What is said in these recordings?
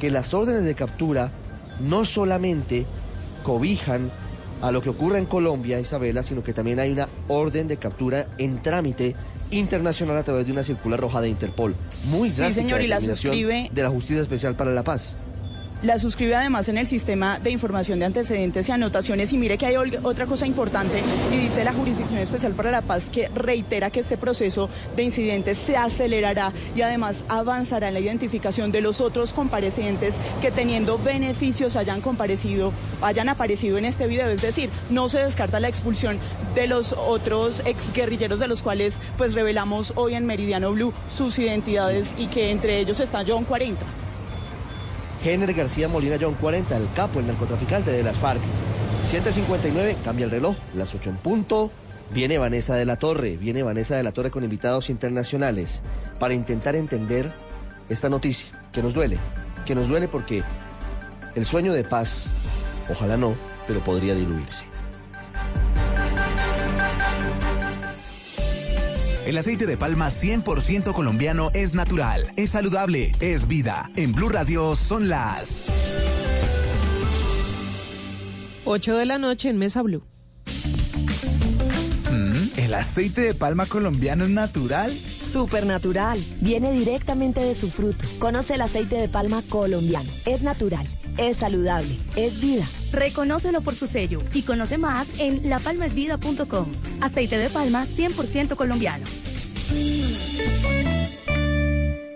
Que las órdenes de captura no solamente cobijan a lo que ocurre en Colombia, Isabela, sino que también hay una orden de captura en trámite internacional a través de una circular roja de Interpol. Muy Sí, señor, y la suscribe- de la Justicia Especial para la Paz. La suscribe además en el sistema de información de antecedentes y anotaciones. Y mire que hay otra cosa importante y dice la Jurisdicción Especial para la Paz que reitera que este proceso de incidentes se acelerará y además avanzará en la identificación de los otros comparecientes que teniendo beneficios hayan comparecido, hayan aparecido en este video. Es decir, no se descarta la expulsión de los otros exguerrilleros de los cuales pues revelamos hoy en Meridiano Blue sus identidades y que entre ellos está John 40. Jenner García Molina John 40, el capo, el narcotraficante de las FARC. 7.59, cambia el reloj, las 8 en punto. Viene Vanessa de la Torre, viene Vanessa de la Torre con invitados internacionales para intentar entender esta noticia que nos duele, que nos duele porque el sueño de paz, ojalá no, pero podría diluirse. El aceite de palma 100% colombiano es natural, es saludable, es vida. En Blue Radio son las 8 de la noche en Mesa Blue. Mm, ¿El aceite de palma colombiano es natural? Supernatural. Viene directamente de su fruto. Conoce el aceite de palma colombiano. Es natural, es saludable, es vida. Reconócelo por su sello y conoce más en lapalmaesvida.com. Aceite de palma 100% colombiano.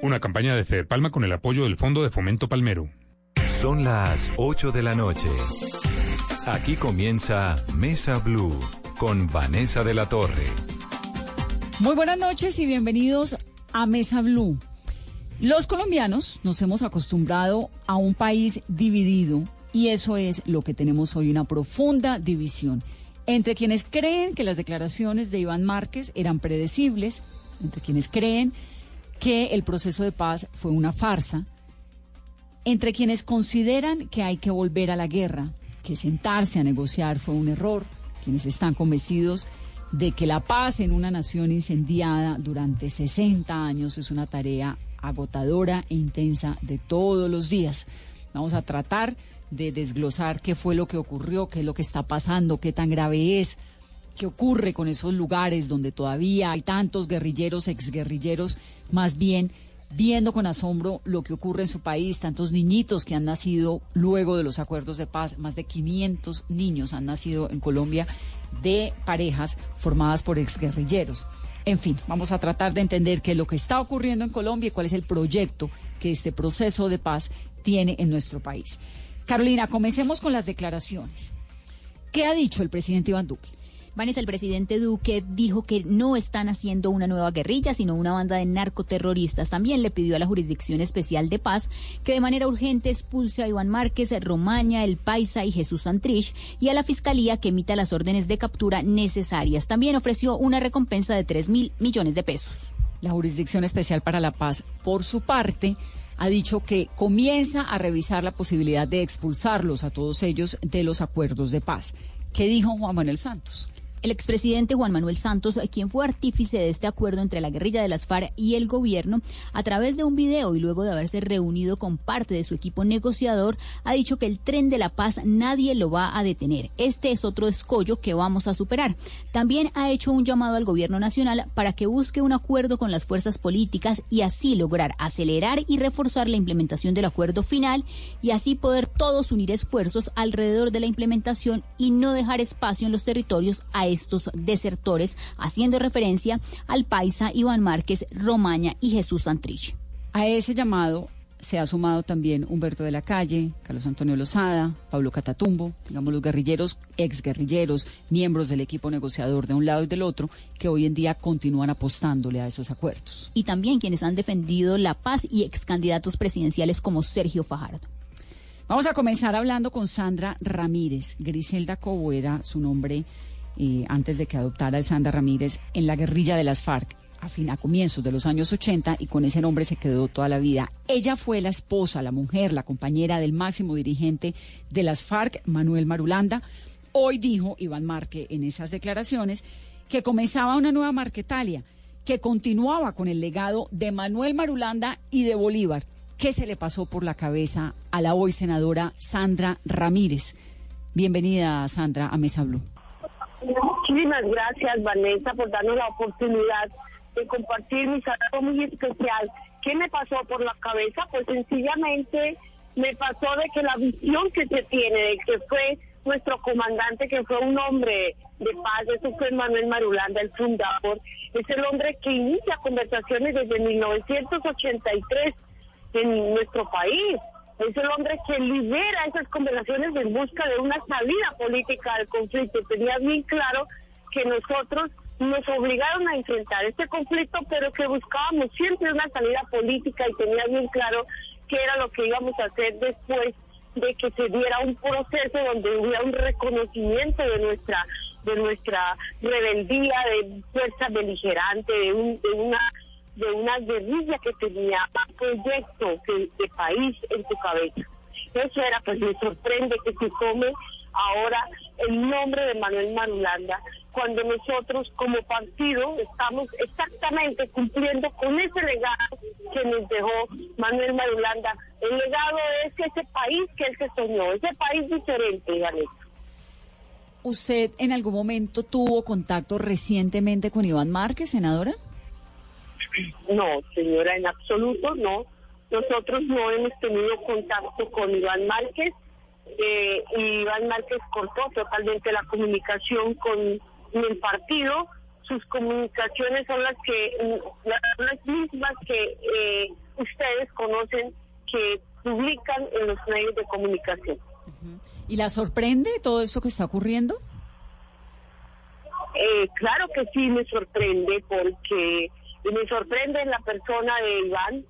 Una campaña de Fede Palma con el apoyo del Fondo de Fomento Palmero. Son las 8 de la noche. Aquí comienza Mesa Blue con Vanessa de la Torre. Muy buenas noches y bienvenidos a Mesa Blue. Los colombianos nos hemos acostumbrado a un país dividido y eso es lo que tenemos hoy, una profunda división entre quienes creen que las declaraciones de Iván Márquez eran predecibles, entre quienes creen que el proceso de paz fue una farsa, entre quienes consideran que hay que volver a la guerra, que sentarse a negociar fue un error, quienes están convencidos de que la paz en una nación incendiada durante 60 años es una tarea agotadora e intensa de todos los días. Vamos a tratar de desglosar qué fue lo que ocurrió, qué es lo que está pasando, qué tan grave es, qué ocurre con esos lugares donde todavía hay tantos guerrilleros, exguerrilleros, más bien viendo con asombro lo que ocurre en su país, tantos niñitos que han nacido luego de los acuerdos de paz, más de 500 niños han nacido en Colombia de parejas formadas por exguerrilleros. En fin, vamos a tratar de entender qué es lo que está ocurriendo en Colombia y cuál es el proyecto que este proceso de paz tiene en nuestro país. Carolina, comencemos con las declaraciones. ¿Qué ha dicho el presidente Iván Duque? Vanessa, el presidente Duque dijo que no están haciendo una nueva guerrilla, sino una banda de narcoterroristas. También le pidió a la Jurisdicción Especial de Paz que de manera urgente expulse a Iván Márquez, Romaña, El Paisa y Jesús Santrich y a la Fiscalía que emita las órdenes de captura necesarias. También ofreció una recompensa de 3 mil millones de pesos. La Jurisdicción Especial para la Paz, por su parte, ha dicho que comienza a revisar la posibilidad de expulsarlos a todos ellos de los acuerdos de paz. ¿Qué dijo Juan Manuel Santos? El expresidente Juan Manuel Santos, quien fue artífice de este acuerdo entre la guerrilla de las FARC y el gobierno, a través de un video y luego de haberse reunido con parte de su equipo negociador, ha dicho que el tren de la paz nadie lo va a detener. Este es otro escollo que vamos a superar. También ha hecho un llamado al gobierno nacional para que busque un acuerdo con las fuerzas políticas y así lograr acelerar y reforzar la implementación del acuerdo final y así poder todos unir esfuerzos alrededor de la implementación y no dejar espacio en los territorios a estos desertores, haciendo referencia al paisa Iván Márquez, Romaña y Jesús Santrich. A ese llamado se ha sumado también Humberto de la Calle, Carlos Antonio Lozada, Pablo Catatumbo, digamos los guerrilleros, exguerrilleros, miembros del equipo negociador de un lado y del otro, que hoy en día continúan apostándole a esos acuerdos. Y también quienes han defendido la paz y ex candidatos presidenciales como Sergio Fajardo. Vamos a comenzar hablando con Sandra Ramírez. Griselda Cobo era su nombre antes de que adoptara el Sandra Ramírez en la guerrilla de las FARC a, fin, a comienzos de los años 80 y con ese nombre se quedó toda la vida. Ella fue la esposa, la mujer, la compañera del máximo dirigente de las FARC, Manuel Marulanda. Hoy dijo Iván Marque en esas declaraciones que comenzaba una nueva Marquetalia, que continuaba con el legado de Manuel Marulanda y de Bolívar ¿Qué se le pasó por la cabeza a la hoy senadora Sandra Ramírez? Bienvenida, Sandra, a Mesa Blue. Muchísimas gracias, Vanessa, por darnos la oportunidad de compartir mi saludo muy especial. ¿Qué me pasó por la cabeza? Pues sencillamente me pasó de que la visión que se tiene de que fue nuestro comandante, que fue un hombre de paz, eso fue Manuel Marulanda, el fundador, es el hombre que inicia conversaciones desde 1983 en nuestro país. Es el hombre que lidera esas conversaciones en busca de una salida política al conflicto. Tenía bien claro que nosotros nos obligaron a enfrentar este conflicto, pero que buscábamos siempre una salida política y tenía bien claro qué era lo que íbamos a hacer después de que se diera un proceso donde hubiera un reconocimiento de nuestra de nuestra rebeldía, de fuerza beligerante, de, un, de una de una guerrilla que tenía un proyecto de, país en su cabeza. Eso era, pues me sorprende que se tome ahora el nombre de Manuel Marulanda, cuando nosotros como partido estamos exactamente cumpliendo con ese legado que nos dejó Manuel Marulanda. El legado es ese país que él se soñó, ese país diferente, Vanessa. ¿Usted en algún momento tuvo contacto recientemente con Iván Márquez, senadora? No, señora, en absoluto no. Nosotros no hemos tenido contacto con Iván Márquez. Eh, y Iván Márquez cortó totalmente la comunicación con el partido. Sus comunicaciones son las que las mismas que eh, ustedes conocen que publican en los medios de comunicación. ¿Y la sorprende todo eso que está ocurriendo? Eh, claro que sí me sorprende porque y me sorprende la persona de Iván,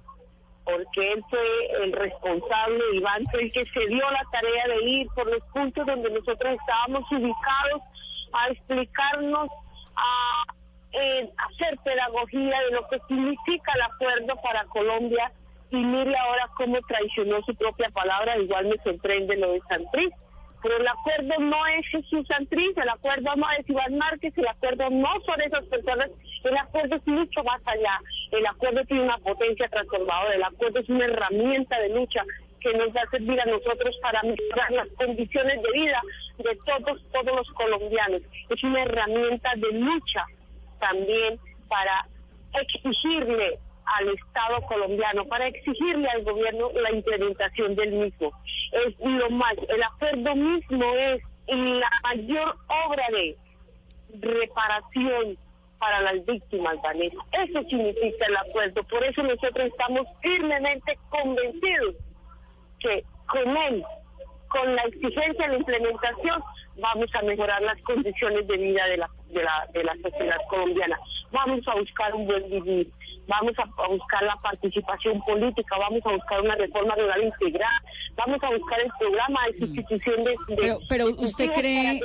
porque él fue el responsable, Iván fue el que se dio la tarea de ir por los puntos donde nosotros estábamos ubicados a explicarnos, a eh, hacer pedagogía de lo que significa el acuerdo para Colombia y mire ahora cómo traicionó su propia palabra, igual me sorprende lo de Santriz. Pero el acuerdo no es Jesús Santriz, el acuerdo no es Iván Márquez, el acuerdo no son esas personas, el acuerdo es mucho más allá. El acuerdo tiene una potencia transformadora, el acuerdo es una herramienta de lucha que nos va a servir a nosotros para mejorar las condiciones de vida de todos, todos los colombianos. Es una herramienta de lucha también para exigirle al Estado colombiano para exigirle al gobierno la implementación del mismo. Es lo más, el acuerdo mismo es la mayor obra de reparación para las víctimas, Vanessa. Eso significa el acuerdo. Por eso nosotros estamos firmemente convencidos que con él, con la exigencia de la implementación, vamos a mejorar las condiciones de vida de la, de la, de la sociedad colombiana. Vamos a buscar un buen vivir, vamos a, buscar la participación política, vamos a buscar una reforma rural integral, vamos a buscar el programa de sustitución de... pero, pero usted cree,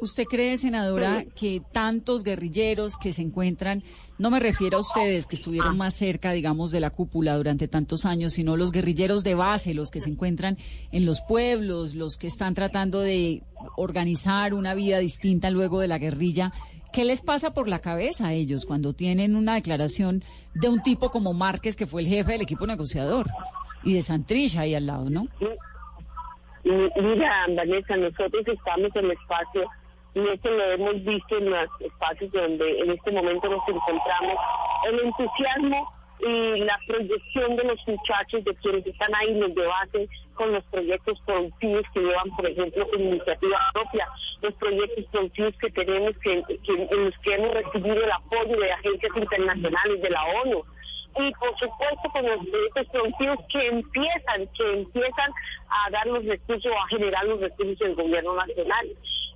usted cree, senadora, que tantos guerrilleros que se encuentran, no me refiero a ustedes que estuvieron más cerca, digamos, de la cúpula durante tantos años, sino los guerrilleros de base, los que se encuentran en los pueblos, los que están tratando de organizar una vida distinta luego de la guerrilla. ¿Qué les pasa por la cabeza a ellos cuando tienen una declaración de un tipo como Márquez, que fue el jefe del equipo negociador, y de Santrich ahí al lado, no? Mira, Vanessa, nosotros estamos en el espacio, y esto lo hemos visto en los espacios donde en este momento nos encontramos, el entusiasmo y la proyección de los muchachos, de quienes están ahí, los de base, con los proyectos productivos que llevan, por ejemplo, iniciativa propia, los proyectos productivos que tenemos, que, en los que hemos recibido el apoyo de agencias internacionales, de la ONU, y por supuesto con los proyectos productivos que empiezan, que empiezan a dar los recursos, a generar los recursos del gobierno nacional.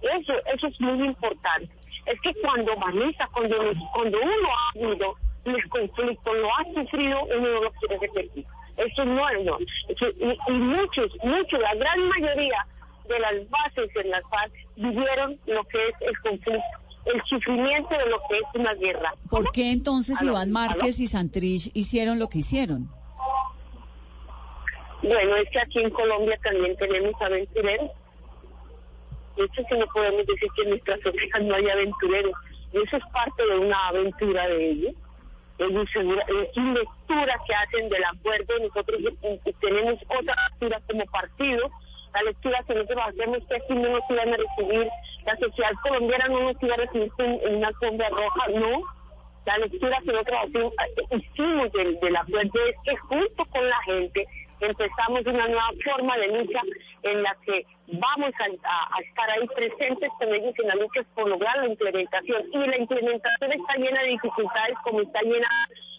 Eso, eso es muy importante. Es que cuando Vanessa, cuando, cuando uno ha vivido los conflictos, lo ha sufrido, uno no lo quiere repetir. Eso no es no. y, y muchos, muchos, la gran mayoría de las bases en las FARC vivieron lo que es el conflicto el sufrimiento de lo que es una guerra. ¿Por qué entonces Iván Márquez y Santrich hicieron lo que hicieron? Bueno, es que aquí en Colombia también tenemos aventureros. De hecho, que no podemos decir que en nuestras orejas no hay aventureros. Y eso es parte de una aventura de ellos. Es una lectura que hacen del acuerdo. Nosotros tenemos otra lectura como partido la lectura que nosotros hacemos que aquí no nos iban a recibir, la sociedad colombiana no nos iba a recibir en una sombra roja, no. La lectura que nosotros hicimos del, del acuerdo es que junto con la gente empezamos una nueva forma de lucha en la que vamos a, estar ahí presentes con ellos en la lucha por lograr la implementación. Y la implementación está llena de dificultades como está llena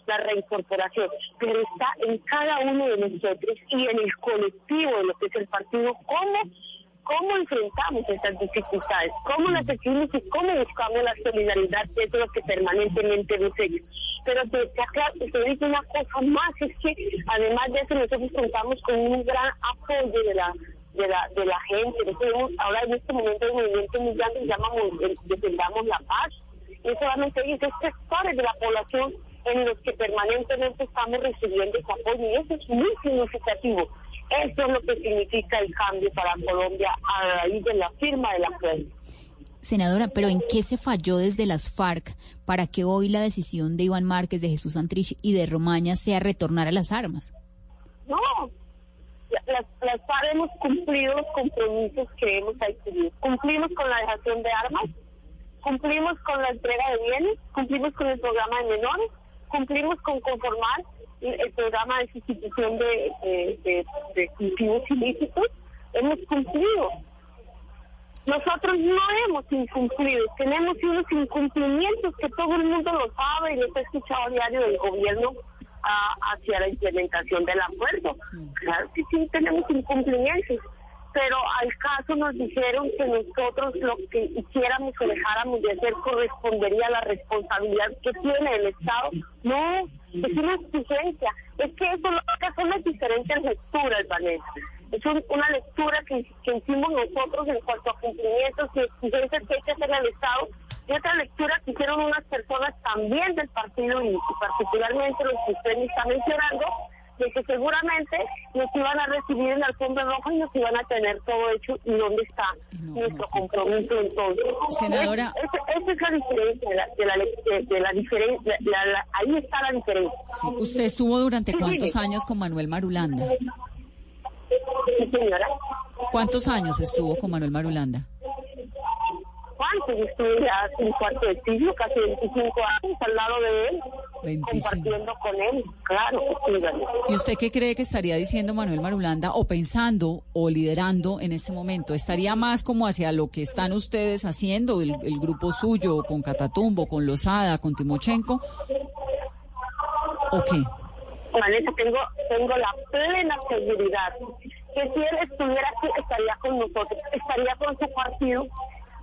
la reincorporación, pero está en cada uno de nosotros y en el colectivo de lo que es el partido, cómo cómo enfrentamos estas dificultades, cómo las sentimos y cómo buscamos la solidaridad, que es lo que permanentemente hecho. Pero te, te, te digo una cosa más, es que además de eso nosotros contamos con un gran apoyo de la de la, de la gente. ahora en este momento el movimiento muy grande se llama Defendamos la Paz. Y solamente hay tres sectores de la población en los que permanentemente estamos recibiendo ese apoyo y eso es muy significativo. Eso es lo que significa el cambio para Colombia a raíz de la firma del acuerdo. Senadora, pero ¿en qué se falló desde las FARC para que hoy la decisión de Iván Márquez, de Jesús Santrich y de Romaña sea retornar a las armas? No, las, las FARC hemos cumplido los compromisos que hemos adquirido. Cumplimos con la dejación de armas, cumplimos con la entrega de bienes, cumplimos con el programa de menores, cumplimos con conformar el programa de sustitución de, de, cultivos ilícitos, hemos cumplido. Nosotros no hemos incumplido, tenemos unos incumplimientos que todo el mundo lo sabe y los he escuchado a diario del gobierno hacia la implementación del acuerdo. Claro que sí, tenemos incumplimientos, pero al caso nos dijeron que nosotros lo que hiciéramos o dejáramos de hacer correspondería a la responsabilidad que tiene el Estado. No, es una exigencia. Es que eso lo que hace una diferentes lecturas, Vanessa. Es una lectura que, que hicimos nosotros en cuanto a cumplimientos y exigencias que hay que hacer al Estado y otra lectura que hicieron unas personas también del partido y particularmente los que usted me está mencionando, de que seguramente nos iban a recibir en la alfombra roja y nos iban a tener todo hecho y dónde está nuestro compromiso entonces. Senadora. esa es la diferencia, de la, de la, diferencia, ahí está la diferencia. ¿Usted estuvo durante cuántos años con Manuel Marulanda? Sí, señora. ¿Cuántos años estuvo con Manuel Marulanda? ¿Cuántos? Estuve ya un cuarto de siglo, casi 25 años al lado de él. Compartiendo con él, claro. ¿Y usted qué cree que estaría diciendo Manuel Marulanda o pensando o liderando en este momento? ¿Estaría más como hacia lo que están ustedes haciendo, el, grupo suyo, con Catatumbo, con Lozada, con Timochenko? ¿O qué? Vanessa, tengo, tengo la plena seguridad que si él estuviera aquí estaría con nosotros, estaría con su partido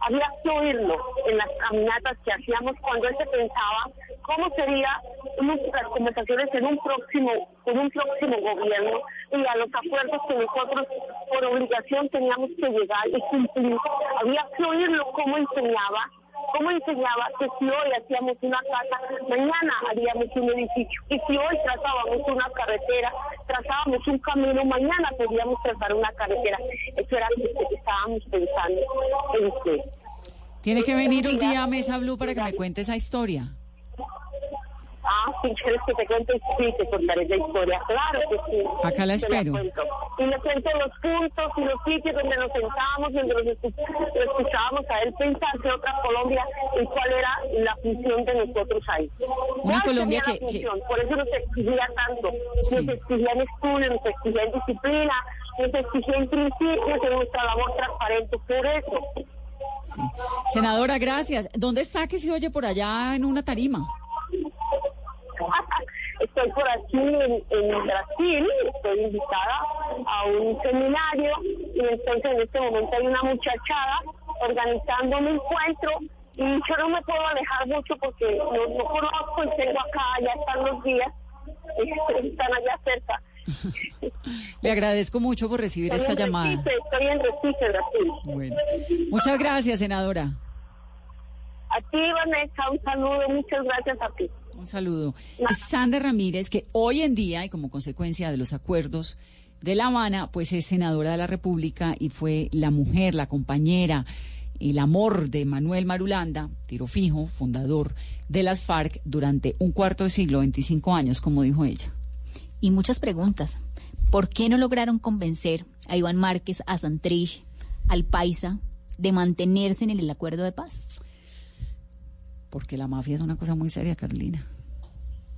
había que oírlo en las caminatas que hacíamos cuando él se pensaba cómo sería las conversaciones en un próximo, en un próximo gobierno y a los acuerdos que nosotros por obligación teníamos que llegar y cumplir. Había que oírlo cómo enseñaba cómo enseñaba que si hoy hacíamos una casa, mañana haríamos un edificio. Y si hoy trazábamos una carretera, trazábamos un camino, mañana podíamos trazar una carretera. Eso era lo que estábamos pensando en usted. Tiene que venir un día a Mesa Blue para que me cuente esa historia. Ah, si quieres que te cuente, sí, te contaré la historia. Claro que sí. Acá la espero. y le cuento los puntos y los sitios donde nos sentábamos, donde nos escuchábamos a él pensar que otra Colombia y cuál era la función de nosotros ahí. Una Colombia que, Por eso nos exigía tanto. Nos exigía en estudio, nos exigía en disciplina, nos exigía en principios, en nuestra labor transparente. Por eso. Sí. Senadora, gracias. ¿Dónde está que se oye por allá en una tarima? Estoy por aquí en, en, Brasil, estoy invitada a un seminario y entonces en este momento hay una muchachada organizando un encuentro y yo no me puedo alejar mucho porque no, no conozco y tengo acá, ya están los días, están allá cerca. Le agradezco mucho por recibir esta llamada. estoy en Recife, Brasil. Bueno. Muchas gracias, senadora. A ti, Vanessa, un saludo, muchas gracias a ti. Un saludo. Sandra Ramírez, que hoy en día, y como consecuencia de los acuerdos de La Habana, pues es senadora de la República y fue la mujer, la compañera, el amor de Manuel Marulanda, tiro fijo, fundador de las FARC durante un cuarto de siglo, 25 años, como dijo ella. Y muchas preguntas. ¿Por qué no lograron convencer a Iván Márquez, a Santrich, al Paisa, de mantenerse en el acuerdo de paz? Porque la mafia es una cosa muy seria, Carolina.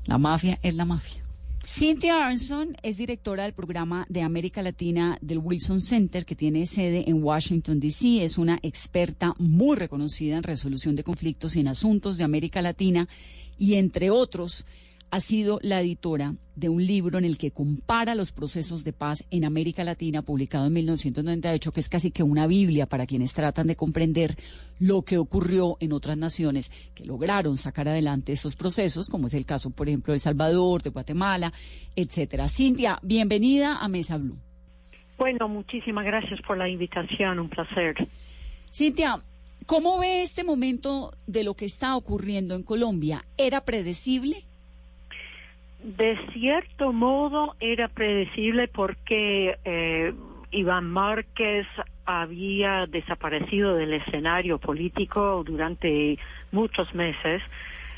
La mafia es la mafia. Cynthia Arnson es directora del programa de América Latina del Wilson Center, que tiene sede en Washington, D.C. Es una experta muy reconocida en resolución de conflictos y en asuntos de América Latina y, entre otros, ha sido la editora de un libro en el que compara los procesos de paz en América Latina, publicado en 1998, que es casi que una Biblia para quienes tratan de comprender lo que ocurrió en otras naciones que lograron sacar adelante esos procesos, como es el caso, por ejemplo, de El Salvador, de Guatemala, etcétera. Cintia, bienvenida a Mesa Blue. Bueno, muchísimas gracias por la invitación, un placer. Cintia, ¿cómo ve este momento de lo que está ocurriendo en Colombia? ¿Era predecible? De cierto modo era predecible porque eh, Iván Márquez había desaparecido del escenario político durante muchos meses.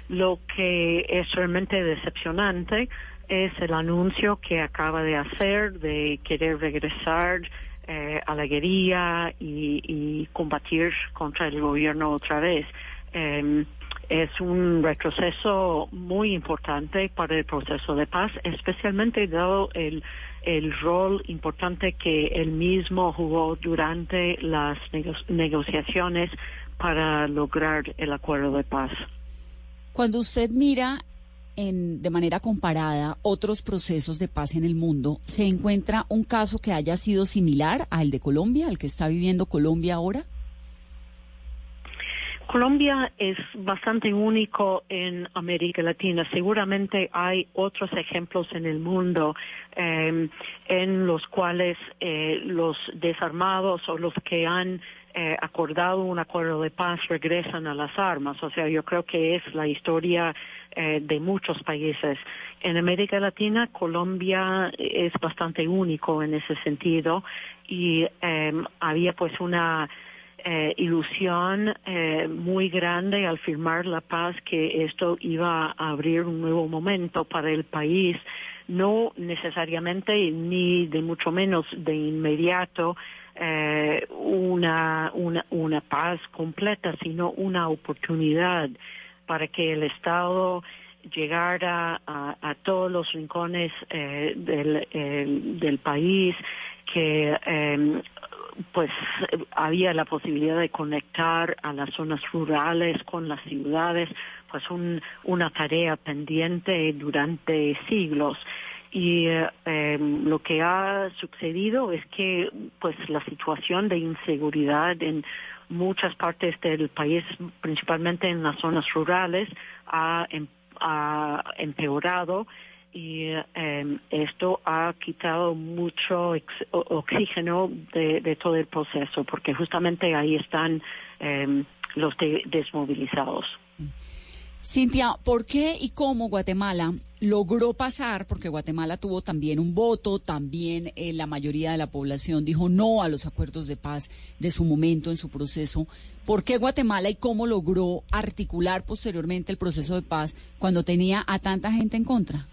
Lo que es realmente decepcionante es el anuncio que acaba de hacer de querer regresar eh, a la guerrilla y, combatir contra el gobierno otra vez. Em, es un retroceso muy importante para el proceso de paz, especialmente dado el, el rol importante que él mismo jugó durante las negociaciones para lograr el acuerdo de paz. Cuando usted mira en, de manera comparada otros procesos de paz en el mundo, ¿se encuentra un caso que haya sido similar al de Colombia, al que está viviendo Colombia ahora? Colombia es bastante único en América Latina. Seguramente hay otros ejemplos en el mundo em, en los cuales eh, los desarmados o los que han eh, acordado un acuerdo de paz regresan a las armas. O sea, yo creo que es la historia eh, de muchos países. En América Latina, Colombia es bastante único en ese sentido y em, había pues una eh, ilusión eh, muy grande al firmar la paz que esto iba a abrir un nuevo momento para el país, no necesariamente ni de mucho menos de inmediato eh, una, una, una paz completa, sino una oportunidad para que el Estado llegara a, a todos los rincones eh, del, del país, que eh, pues había la posibilidad de conectar a las zonas rurales con las ciudades, pues una tarea pendiente durante siglos. Y eh, em, lo que ha sucedido es que pues la situación de inseguridad en muchas partes del país, principalmente en las zonas rurales, ha, em, ha empeorado y em, esto ha quitado mucho oxígeno de, todo el proceso, porque justamente ahí están em, los desmovilizados. Cintia, ¿por qué y cómo Guatemala logró pasar? Porque Guatemala tuvo también un voto, también eh, la mayoría de la población dijo no a los acuerdos de paz de su momento en su proceso. ¿Por qué Guatemala y cómo logró articular posteriormente el proceso de paz cuando tenía a tanta gente en contra?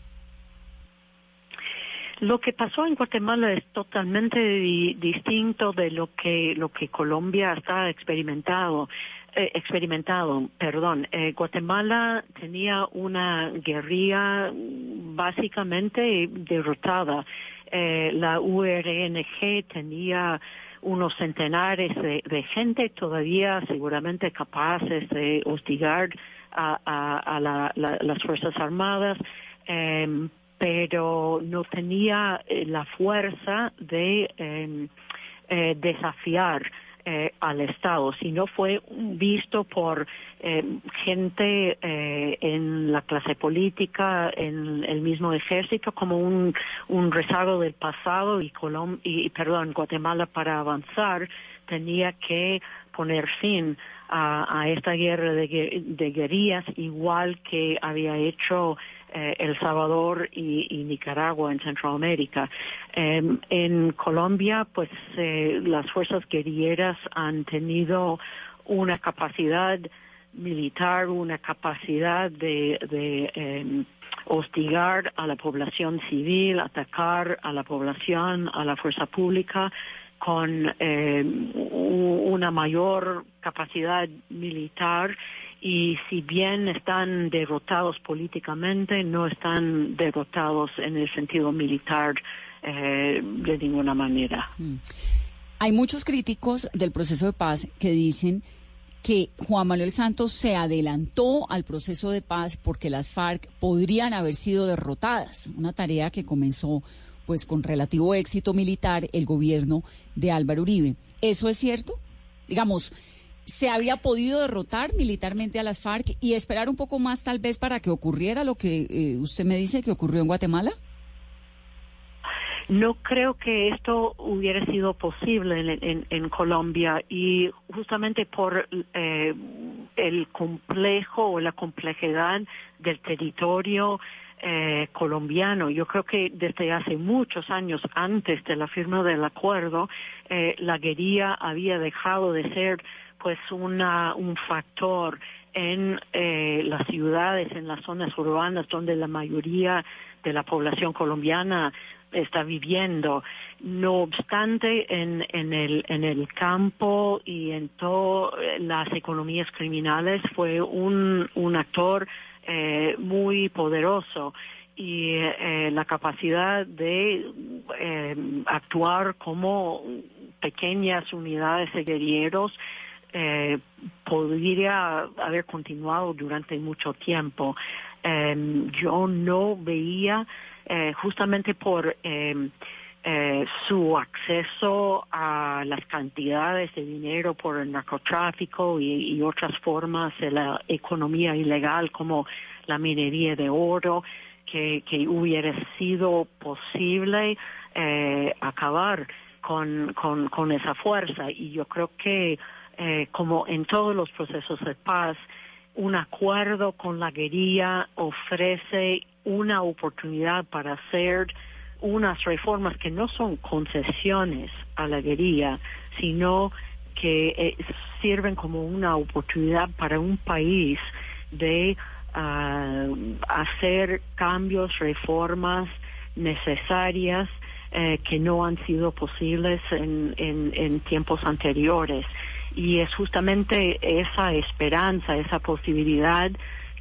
Lo que pasó en Guatemala es totalmente distinto de lo que lo que Colombia está experimentado. Eh, experimentado, perdón. Eh, Guatemala tenía una guerrilla básicamente derrotada. Eh, la URNG tenía unos centenares de, gente todavía seguramente capaces de hostigar a, las Fuerzas Armadas. Em, pero no tenía eh, la fuerza de em, eh, desafiar eh, al Estado, sino fue visto por gente en la clase política, en el mismo ejército, como un, rezago del pasado y, Colom y perdón, Guatemala para avanzar tenía que poner fin a, esta guerra de, de, guerrillas, igual que había hecho eh, El Salvador y, Nicaragua en Centroamérica. Em, en Colombia, pues eh, las fuerzas guerrilleras han tenido una capacidad militar, una capacidad de, de em, hostigar a la población civil, atacar a la población, a la fuerza pública, con eh, una mayor capacidad militar y si bien están derrotados políticamente, no están derrotados en el sentido militar eh, de ninguna manera. Mm. Hay muchos críticos del proceso de paz que dicen que Juan Manuel Santos se adelantó al proceso de paz porque las FARC podrían haber sido derrotadas, una tarea que comenzó pues con relativo éxito militar el gobierno de Álvaro Uribe. ¿Eso es cierto? Digamos, ¿se había podido derrotar militarmente a las FARC y esperar un poco más tal vez para que ocurriera lo que eh, usted me dice que ocurrió en Guatemala? No creo que esto hubiera sido posible en, Colombia y justamente por eh, el complejo o la complejidad del territorio, eh, colombiano. Yo creo que desde hace muchos años antes de la firma del acuerdo, eh, la guerrilla había dejado de ser pues una, un factor en eh, las ciudades, en las zonas urbanas donde la mayoría de la población colombiana está viviendo. No obstante, en, el, campo y en todas las economías criminales fue un, actor eh, muy poderoso y eh, la capacidad de eh, actuar como pequeñas unidades de guerrilleros eh, podría haber continuado durante mucho tiempo. yo no veía, justamente por eh, su acceso a las cantidades de dinero por el narcotráfico y, otras formas de la economía ilegal como la minería de oro, que, hubiera sido posible eh, acabar con, con, esa fuerza. Y yo creo que, eh, como en todos los procesos de paz, un acuerdo con la guerrilla ofrece una oportunidad para hacer unas reformas que no son concesiones a la guerrilla, sino que eh, sirven como una oportunidad para un país de ah, hacer cambios, reformas necesarias eh, que no han sido posibles en, tiempos anteriores. Y es justamente esa esperanza, esa posibilidad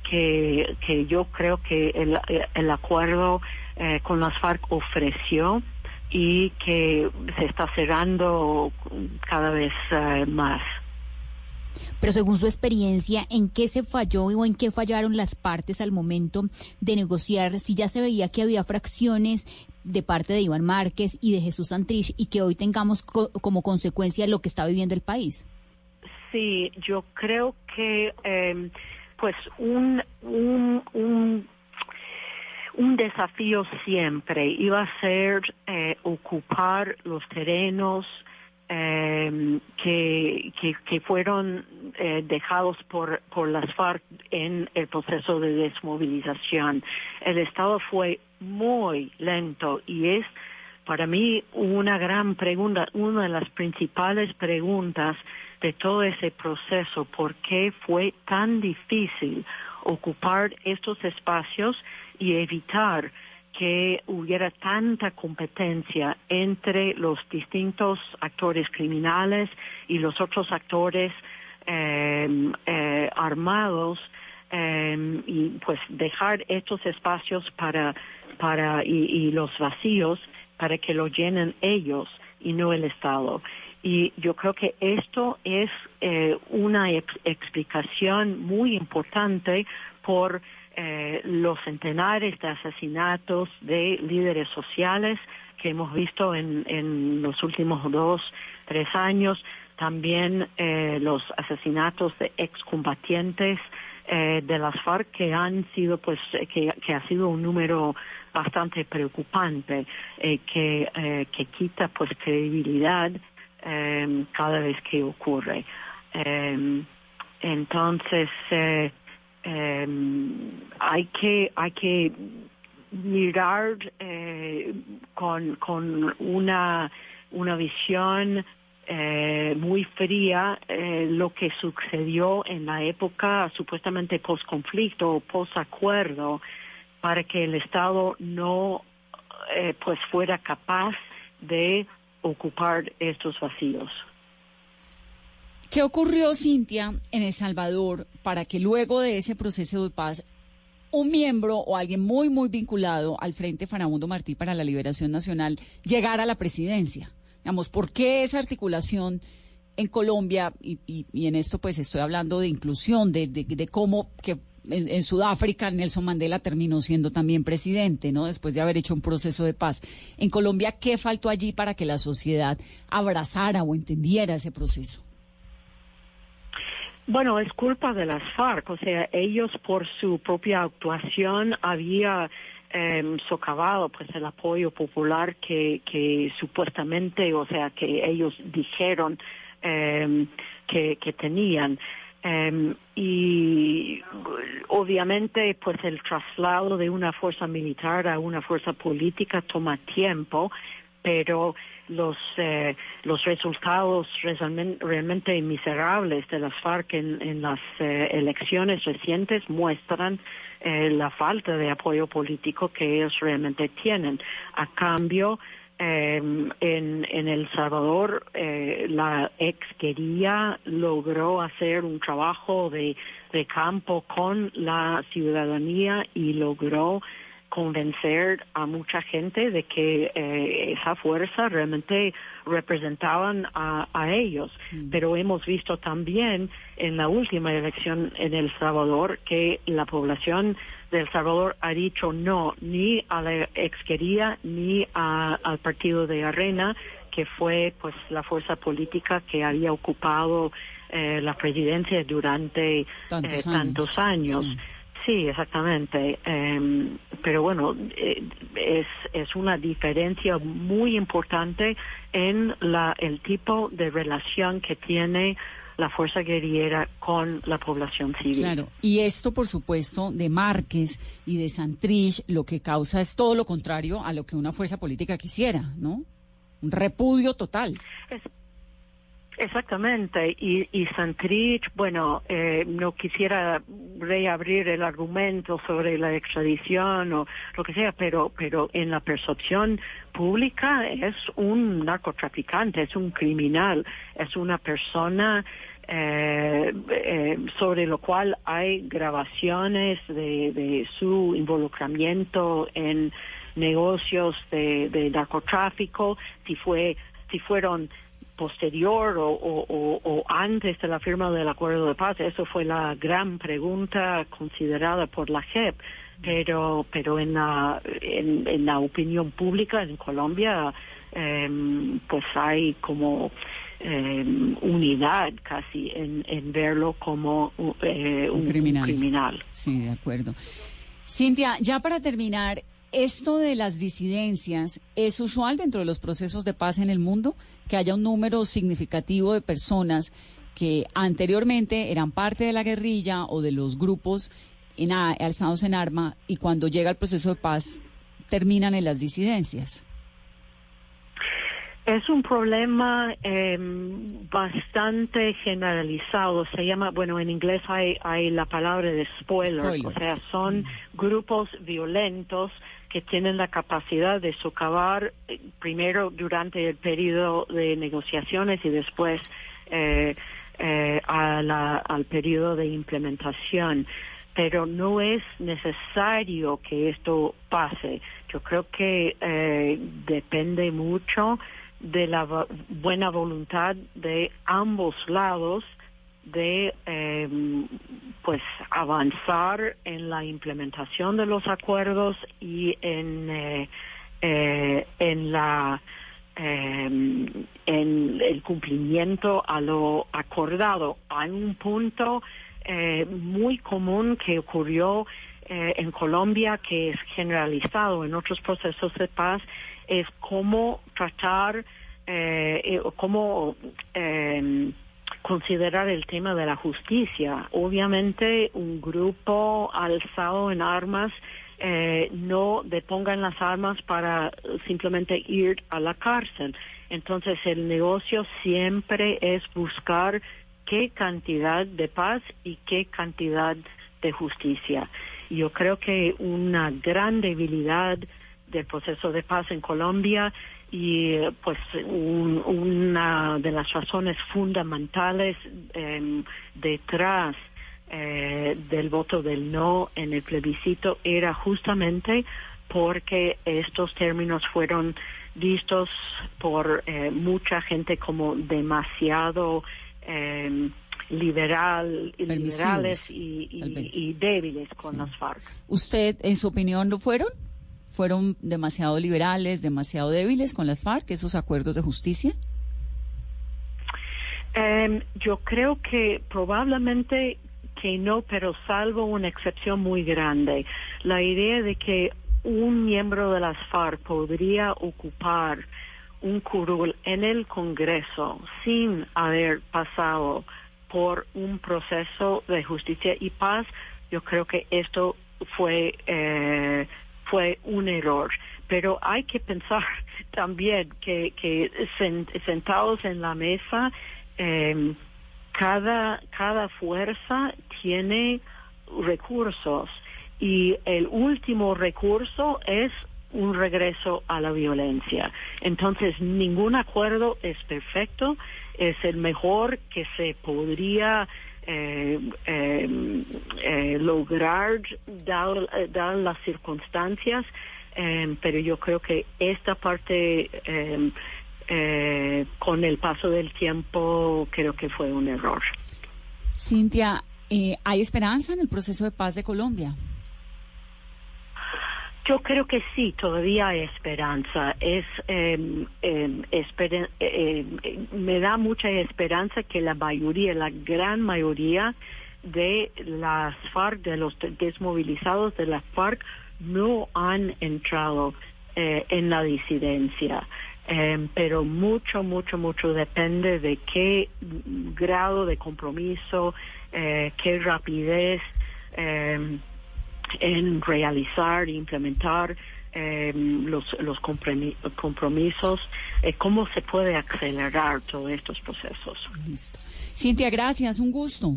que, que yo creo que el, acuerdo eh, con las FARC ofreció y que se está cerrando cada vez eh, más. Pero según su experiencia, ¿en qué se falló o en qué fallaron las partes al momento de negociar? Si ya se veía que había fracciones de parte de Iván Márquez y de Jesús Santrich y que hoy tengamos como consecuencia lo que está viviendo el país. Sí, yo creo que eh, pues un, un, un desafío siempre iba a ser eh, ocupar los terrenos em, que, que, fueron eh, dejados por, por las FARC en el proceso de desmovilización. El Estado fue muy lento y es para mí una gran pregunta, una de las principales preguntas de todo ese proceso, ¿por qué fue tan difícil ocupar estos espacios y evitar que hubiera tanta competencia entre los distintos actores criminales y los otros actores em, eh, armados em, y pues dejar estos espacios para para y, los vacíos para que lo llenen ellos y no el Estado. Y yo creo que esto es eh, una explicación muy importante por eh, los centenares de asesinatos de líderes sociales que hemos visto en, en los últimos dos, tres años, también eh, los asesinatos de excombatientes eh, de las FARC que han sido, pues, que, que ha sido un número bastante preocupante, eh, que, eh, que quita, pues, credibilidad eh, cada vez que ocurre. Eh, entonces, eh, eh, hay que, hay que mirar eh, con, con una, una visión eh, muy fría eh, lo que sucedió en la época supuestamente post-conflicto o post-acuerdo para que el Estado no eh, pues fuera capaz de ocupar estos vacíos. ¿Qué ocurrió, Cintia, en El Salvador para que luego de ese proceso de paz un miembro o alguien muy, muy vinculado al Frente Farabundo Martí para la Liberación Nacional llegara a la presidencia? Digamos, ¿por qué esa articulación en Colombia? Y, y, en esto pues estoy hablando de inclusión, de, de cómo que en, Sudáfrica Nelson Mandela terminó siendo también presidente, ¿no? Después de haber hecho un proceso de paz. En Colombia, ¿qué faltó allí para que la sociedad abrazara o entendiera ese proceso? Bueno, es culpa de las FARC, o sea, ellos por su propia actuación había eh, socavado pues el apoyo popular que, que supuestamente, o sea, que ellos dijeron que, que tenían. Um, y obviamente pues el traslado de una fuerza militar a una fuerza política toma tiempo pero los eh, los resultados realmente, miserables de las FARC en, en las eh, elecciones recientes muestran eh, la falta de apoyo político que ellos realmente tienen. A cambio eh, en, El Salvador eh, la ex guerrilla logró hacer un trabajo de, de, campo con la ciudadanía y logró convencer a mucha gente de que eh, esa fuerza realmente representaban a, a ellos. Mm. Pero hemos visto también en la última elección en El Salvador que la población de El Salvador ha dicho no ni a la exquería ni a, al partido de Arena, que fue pues la fuerza política que había ocupado eh, la presidencia durante tantos eh, años. Tantos años. Sí. Sí, exactamente. Eh, pero bueno, eh, es, es una diferencia muy importante en la, el tipo de relación que tiene la fuerza guerrillera con la población civil. Claro, y esto, por supuesto, de Márquez y de Santrich, lo que causa es todo lo contrario a lo que una fuerza política quisiera, ¿no? Un repudio total. Es, exactamente, y, y Santrich, bueno, eh, no quisiera reabrir el argumento sobre la extradición o lo que sea, pero, pero en la percepción pública es un narcotraficante, es un criminal, es una persona eh, eh, sobre lo cual hay grabaciones de, de su involucramiento en negocios de, de, narcotráfico, si fue, si fueron posterior o, o, o, antes de la firma del acuerdo de paz, eso fue la gran pregunta considerada por la JEP, pero pero en la en, en la opinión pública en Colombia eh, pues hay como eh, unidad casi en, en, verlo como eh, un, un, criminal. un, criminal. Sí, de acuerdo. Cintia, ya para terminar, ¿esto de las disidencias es usual dentro de los procesos de paz en el mundo? Que haya un número significativo de personas que anteriormente eran parte de la guerrilla o de los grupos en, alzados en arma y cuando llega el proceso de paz terminan en las disidencias. Es un problema eh, bastante generalizado. Se llama, bueno, en inglés hay, hay la palabra de spoiler, Spoilers. o sea, son mm. grupos violentos que tienen la capacidad de socavar eh, primero durante el periodo de negociaciones y después eh, eh, a la, al periodo de implementación. Pero no es necesario que esto pase. Yo creo que eh, depende mucho de la buena voluntad de ambos lados de em, pues avanzar en la implementación de los acuerdos y en eh, eh, en la em, en el cumplimiento a lo acordado. Hay un punto eh, muy común que ocurrió en Colombia, que es generalizado en otros procesos de paz, es cómo tratar, cómo em, considerar el tema de la justicia. Obviamente un grupo alzado en armas eh, no depongan las armas para simplemente ir a la cárcel. Entonces el negocio siempre es buscar qué cantidad de paz y qué cantidad de justicia. Yo creo que una gran debilidad del proceso de paz en Colombia y pues una de las razones fundamentales em, detrás eh, del voto del no en el plebiscito era justamente porque estos términos fueron vistos por eh, mucha gente como demasiado em, liberal, liberales y, y, débiles con las FARC. ¿Usted, en su opinión, lo fueron? Fueron demasiado liberales, demasiado débiles con las FARC, esos acuerdos de justicia? Em, yo creo que probablemente que no, pero salvo una excepción muy grande. La idea de que un miembro de las FARC podría ocupar un curul en el Congreso sin haber pasado por un proceso de justicia y paz, yo creo que esto fue eh, fue un error. Pero hay que pensar también que, que sentados en la mesa, em, cada, cada fuerza tiene recursos y el último recurso es un regreso a la violencia. Entonces, ningún acuerdo es perfecto, es el mejor que se podría eh, em, eh, lograr dar, las circunstancias, pero yo creo que esta parte eh, con el paso del tiempo creo que fue un error. Cintia, ¿hay esperanza en el proceso de paz de Colombia? Yo creo que sí, todavía hay esperanza. Es, eh, me da mucha esperanza que la mayoría, la gran mayoría de las FARC, de los desmovilizados de las FARC, no han entrado eh, en la disidencia. pero mucho, mucho, mucho depende de qué grado de compromiso, qué rapidez en realizar e implementar eh, los, los compromisos, eh, cómo se puede acelerar todos estos procesos. Listo. Cintia, gracias, un gusto.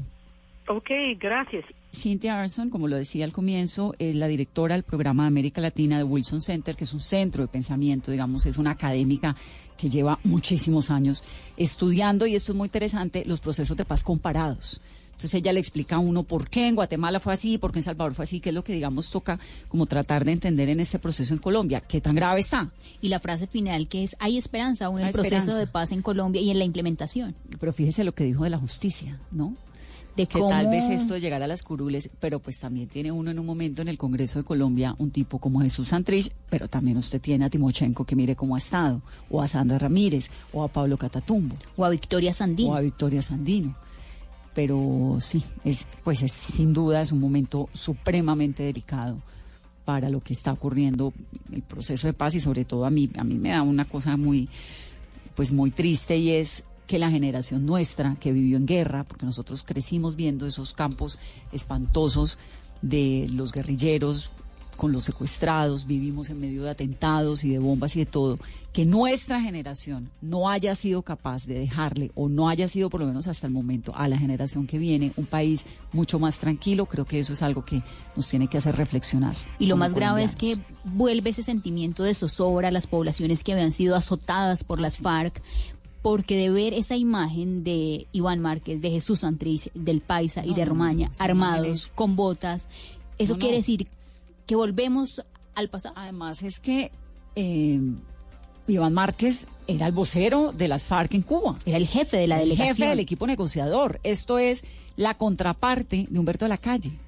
Ok, gracias. Cintia Arson, como lo decía al comienzo, es la directora del programa de América Latina de Wilson Center, que es un centro de pensamiento, digamos, es una académica que lleva muchísimos años estudiando, y esto es muy interesante, los procesos de paz comparados. Entonces ella le explica a uno por qué en Guatemala fue así, por qué en Salvador fue así, qué es lo que digamos toca como tratar de entender en este proceso en Colombia, qué tan grave está. Y la frase final que es, hay esperanza aún en el proceso de paz en Colombia y en la implementación. Pero fíjese lo que dijo de la justicia, ¿no? de que tal vez esto llegara a las curules, pero pues también tiene uno en un momento en el Congreso de Colombia un tipo como Jesús Santrich, pero también usted tiene a Timochenko que mire cómo ha estado, o a Sandra Ramírez, o a Pablo Catatumbo, o a Victoria Sandino. O a Victoria Sandino pero sí, es, pues es sin duda es un momento supremamente delicado para lo que está ocurriendo el proceso de paz y sobre todo a mí a mí me da una cosa muy pues muy triste y es que la generación nuestra que vivió en guerra, porque nosotros crecimos viendo esos campos espantosos de los guerrilleros con los secuestrados, vivimos en medio de atentados y de bombas y de todo, que nuestra generación no haya sido capaz de dejarle, o no haya sido por lo menos hasta el momento, a la generación que viene, un país mucho más tranquilo, creo que eso es algo que nos tiene que hacer reflexionar. Y lo más grave es que vuelve ese sentimiento de zozobra a las poblaciones que habían sido azotadas por las FARC, porque de ver esa imagen de Iván Márquez, de Jesús Santrich, del Paisa y de Romaña, armados, con botas, eso quiere decir que volvemos al pasado. Además es que eh, Iván Márquez era el vocero de las FARC en Cuba. Era el jefe de la el delegación. jefe del equipo negociador. Esto es la contraparte de Humberto de la Calle.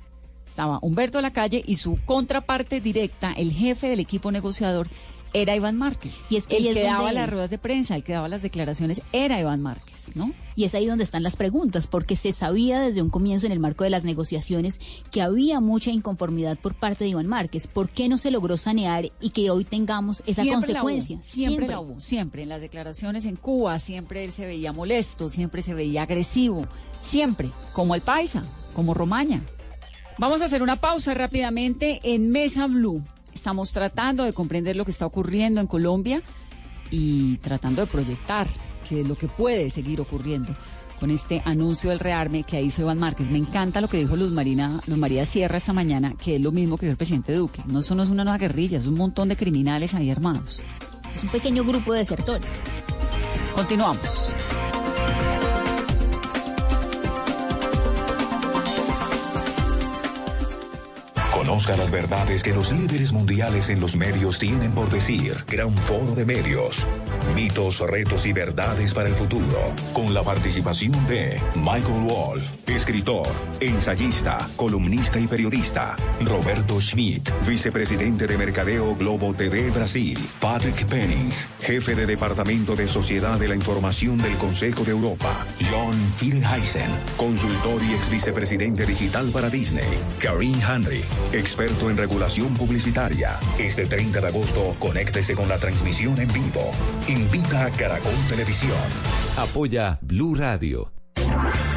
Estaba Humberto de la Calle y su contraparte directa, el jefe del equipo negociador, era Iván Márquez. Y es que el que daba las ruedas de prensa, el que daba las declaraciones, era Iván Márquez, ¿no? Y es ahí donde están las preguntas, porque se sabía desde un comienzo en el marco de las negociaciones que había mucha inconformidad por parte de Iván Márquez. ¿Por qué no se logró sanear y que hoy tengamos esa Siempre la consecuencia? siempre, la hubo, siempre. En las declaraciones en Cuba, siempre él se veía molesto, siempre se veía agresivo, siempre, como el paisa, como Romaña. Vamos a hacer una pausa rápidamente en Mesa Blue. Estamos tratando de comprender lo que está ocurriendo en Colombia y tratando de proyectar qué es lo que puede seguir ocurriendo con este anuncio del rearme que hizo Iván Márquez. Me encanta lo que dijo Luz, Marina, Luz María Sierra esta mañana, que es lo mismo que dijo el presidente Duque. No, eso no es una nueva guerrilla, es un montón de criminales ahí armados. Es un pequeño grupo de desertores. Continuamos. Conozca las verdades que los líderes mundiales en los medios tienen por decir. Gran foro de medios. Mitos, retos y verdades para el futuro. Con la participación de Michael Wolf, escritor, ensayista, columnista y periodista. Roberto Schmidt, vicepresidente de Mercadeo Globo TV Brasil. Patrick Pennings, jefe de Departamento de Sociedad de la Información del Consejo de Europa. John Finheisen, consultor y ex vicepresidente digital para Disney. Karine Henry, experto en regulación publicitaria. Este 30 de agosto, conéctese con la transmisión en vivo. Invita a Caracol Televisión. Apoya Blue Radio.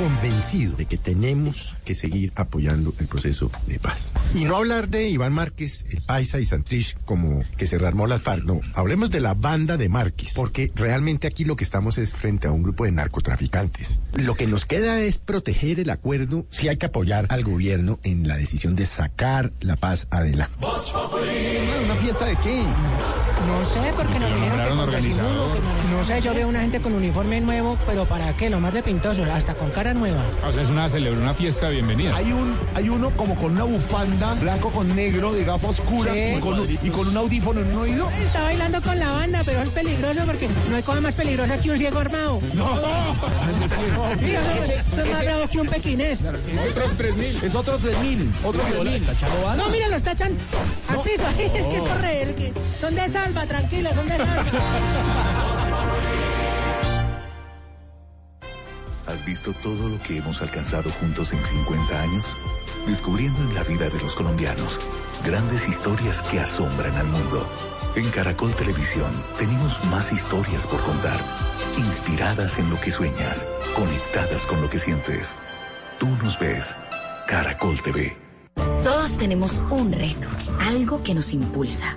Convencido de que tenemos que seguir apoyando el proceso de paz. Y no hablar de Iván Márquez, el Paisa y Santrich como que se rearmó las FARC. No, hablemos de la banda de Márquez. Porque realmente aquí lo que estamos es frente a un grupo de narcotraficantes. Lo que nos queda es proteger el acuerdo si hay que apoyar al gobierno en la decisión de sacar la paz adelante. ¿Una fiesta de qué? No sé, porque nos dijeron que con disimulo, que no, no sé, yo veo una gente con uniforme nuevo, pero ¿para qué? Lo más de pintoso, hasta con cara nueva. O sea, es una celebración, una fiesta de bienvenida. Hay un, hay uno como con una bufanda blanco con negro de gafa oscura Sí. y, con, un- y con un audífono en un oído. Está bailando con la banda, pero es peligroso porque no hay cosa más peligrosa que un ciego armado. No. Sí, eso, es más bravo que un pequinés. Es otros 3000. Es otros 3000. Otros 3000. No, mira, los tachan al piso. Es que corre, el que- son de salva, tranquilo, son de salva. ¿Has visto todo lo que hemos alcanzado juntos en 50 años? Descubriendo en la vida de los colombianos grandes historias que asombran al mundo. En Caracol Televisión tenemos más historias por contar, inspiradas en lo que sueñas, conectadas con lo que sientes. Tú nos ves, Caracol TV. Todos tenemos un reto, algo que nos impulsa,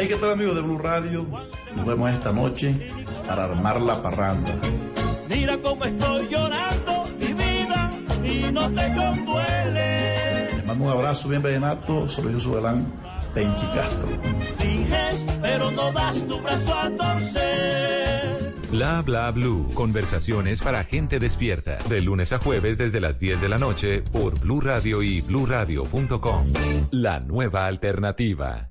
Hey, ¿qué tal amigos de Blue Radio? Nos vemos esta noche para armar la parranda. Mira cómo estoy llorando mi vida y no te conduele. Les mando un abrazo bien vallenato, soy Jesús Belán, Penchi Castro. Finges, pero no das tu brazo a torcer. Bla bla blue. Conversaciones para gente despierta. De lunes a jueves desde las 10 de la noche por Blue Radio y bluradio.com. La nueva alternativa.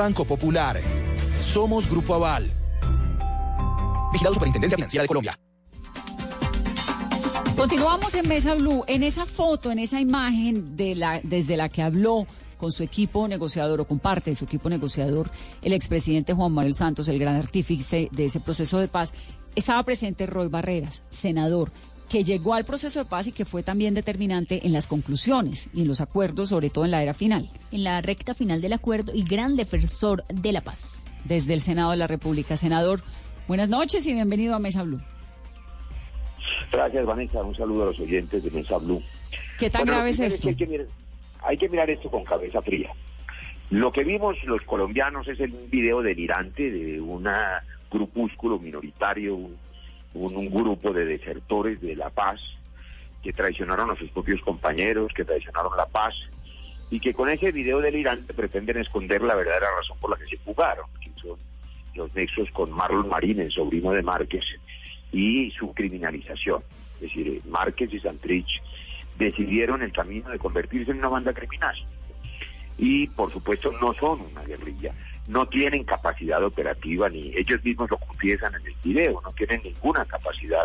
Banco Popular. Somos Grupo Aval. Vigilado Superintendencia Financiera de Colombia. Continuamos en Mesa Blue. En esa foto, en esa imagen de la, desde la que habló con su equipo negociador o con parte de su equipo negociador, el expresidente Juan Manuel Santos, el gran artífice de ese proceso de paz, estaba presente Roy Barreras, senador, que llegó al proceso de paz y que fue también determinante en las conclusiones y en los acuerdos, sobre todo en la era final. En la recta final del acuerdo y gran defensor de la paz. Desde el Senado de la República. Senador, buenas noches y bienvenido a Mesa Blue. Gracias, Vanessa. Un saludo a los oyentes de Mesa Blue. ¿Qué tan Bueno, grave es esto? que hay, que mirar, hay que mirar esto con cabeza fría. Lo que vimos los colombianos es el video delirante de un grupúsculo minoritario, un, un- grupo de desertores de la paz que traicionaron a sus propios compañeros, que traicionaron la paz y que con ese video delirante pretenden esconder la verdadera razón por la que se fugaron, que son los nexos con Marlon Marín, el sobrino de Márquez, y su criminalización. Es decir, Márquez y Santrich decidieron el camino de convertirse en una banda criminal. Y por supuesto no son una guerrilla, no tienen capacidad operativa, ni ellos mismos lo confiesan en el video, no tienen ninguna capacidad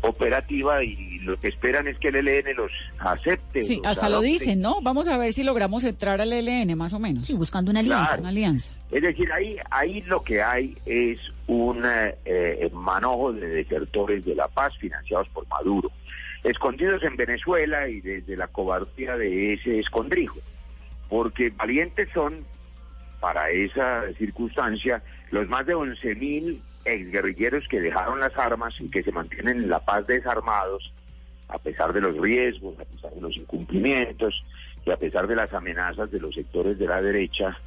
operativa y lo que esperan es que el ELN los acepte. Sí, los hasta lo dicen, ¿no? Vamos a ver si logramos entrar al ELN, más o menos. Sí, buscando una alianza. Claro. Una alianza. Es decir, ahí, ahí lo que hay es un eh, eh, manojo de desertores de la paz financiados por Maduro, escondidos en Venezuela y desde la cobardía de ese escondrijo, porque valientes son, para esa circunstancia, los más de 11.000 exguerrilleros que dejaron las armas y que se mantienen en la paz desarmados, a pesar de los riesgos, a pesar de los incumplimientos y a pesar de las amenazas de los sectores de la derecha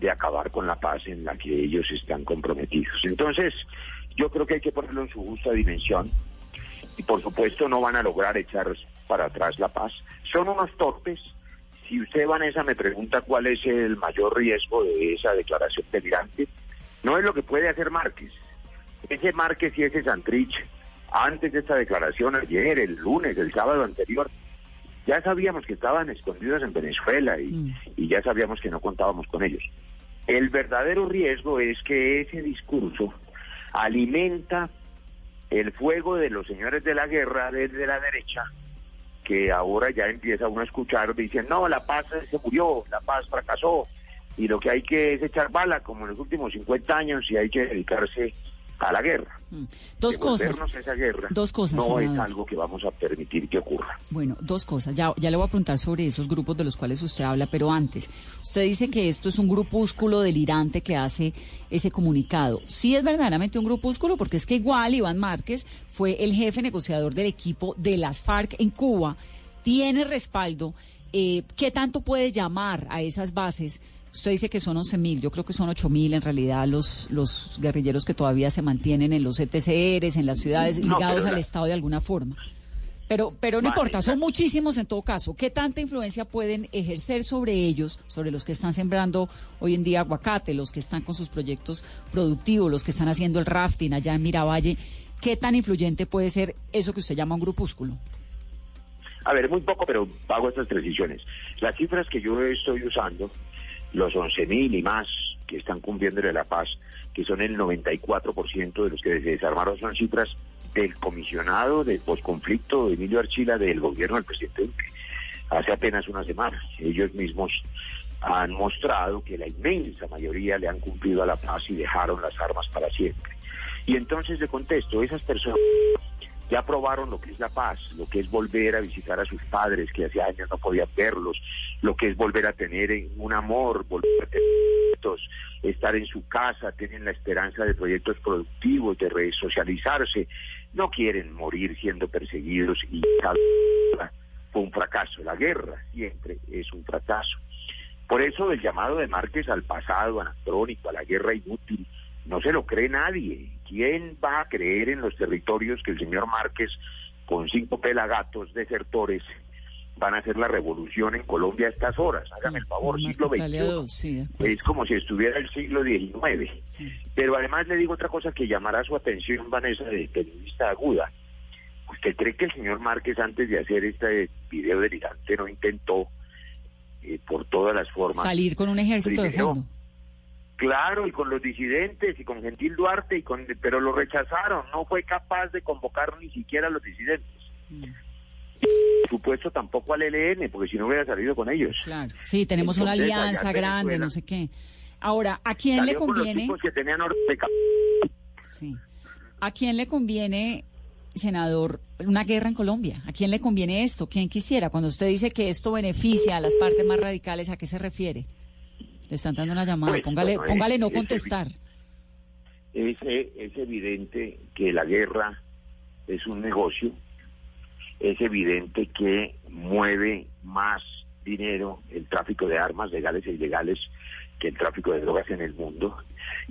de acabar con la paz en la que ellos están comprometidos. Entonces, yo creo que hay que ponerlo en su justa dimensión y por supuesto no van a lograr echar para atrás la paz. Son unos torpes. Si usted, Vanessa, me pregunta cuál es el mayor riesgo de esa declaración delirante, no es lo que puede hacer Márquez. Ese Márquez y ese Santrich, antes de esta declaración, ayer, el lunes, el sábado anterior, ya sabíamos que estaban escondidos en Venezuela y, y ya sabíamos que no contábamos con ellos. El verdadero riesgo es que ese discurso alimenta el fuego de los señores de la guerra desde la derecha, que ahora ya empieza uno a escuchar, dicen, no, la paz se murió, la paz fracasó, y lo que hay que es echar bala, como en los últimos 50 años, y hay que dedicarse a la guerra. Dos cosas. Esa guerra Dos cosas, no es senador. algo que vamos a permitir que ocurra. Bueno, dos cosas. Ya, ya le voy a preguntar sobre esos grupos de los cuales usted habla, pero antes, usted dice que esto es un grupúsculo delirante que hace ese comunicado. Sí es verdaderamente un grupúsculo, porque es que igual Iván Márquez fue el jefe negociador del equipo de las FARC en Cuba, tiene respaldo. Eh, ¿Qué tanto puede llamar a esas bases? Usted dice que son 11 mil, yo creo que son 8 mil en realidad los, los guerrilleros que todavía se mantienen en los ETCRs, en las ciudades, No, ligados al la- Estado de alguna forma. Pero, pero no Vale, importa, son muchísimos en todo caso. ¿Qué tanta influencia pueden ejercer sobre ellos, sobre los que están sembrando hoy en día aguacate, los que están con sus proyectos productivos, los que están haciendo el rafting allá en Miravalle? ¿Qué tan influyente puede ser eso que usted llama un grupúsculo? A ver, muy poco, pero hago estas precisiones. Las cifras que yo estoy usando, los 11.000 y más que están cumpliendo la paz, que son el 94% de los que se desarmaron, son cifras del comisionado de posconflicto Emilio Archila del gobierno del presidente. Hace apenas una semana, ellos mismos han mostrado que la inmensa mayoría le han cumplido a la paz y dejaron las armas para siempre. Y entonces le contesto, esas personas ya probaron lo que es la paz, lo que es volver a visitar a sus padres que hace años no podían verlos, lo que es volver a tener un amor, volver a tener estar en su casa, tienen la esperanza de proyectos productivos, de resocializarse, no quieren morir siendo perseguidos y fue un fracaso, la guerra siempre es un fracaso. Por eso el llamado de Márquez al pasado anacrónico, a la guerra inútil, no se lo cree nadie. ¿Quién va a creer en los territorios que el señor Márquez, con cinco pelagatos desertores, van a hacer la revolución en Colombia a estas horas. Hágame el favor, Una siglo XXI. sí. Es como si estuviera el siglo XIX. Pero además le digo otra cosa que llamará su atención, Vanessa, de periodista aguda. ¿Usted cree que el señor Márquez antes de hacer este video delirante no intentó eh, por todas las formas Salir con un ejército de fondo. Claro, y con los disidentes y con Gentil Duarte, y con, pero lo rechazaron. No fue capaz de convocar ni siquiera a los disidentes. Supuesto tampoco al ELN, porque si no hubiera salido con ellos. Claro. Sí, tenemos una Entonces, alianza grande, no sé qué. Ahora, ¿a quién le salió con los conviene? que tenían Sí. ¿A quién le conviene, senador, una guerra en Colombia? ¿A quién le conviene esto? ¿Quién quisiera? Cuando usted dice que esto beneficia a las partes más radicales, ¿a qué se refiere? Le están dando una llamada. Pues, póngale, bueno, póngale es- no es contestar. Es, eh, es evidente que la guerra es un negocio, es evidente que mueve más dinero el tráfico de armas legales e ilegales que el tráfico de drogas en el mundo.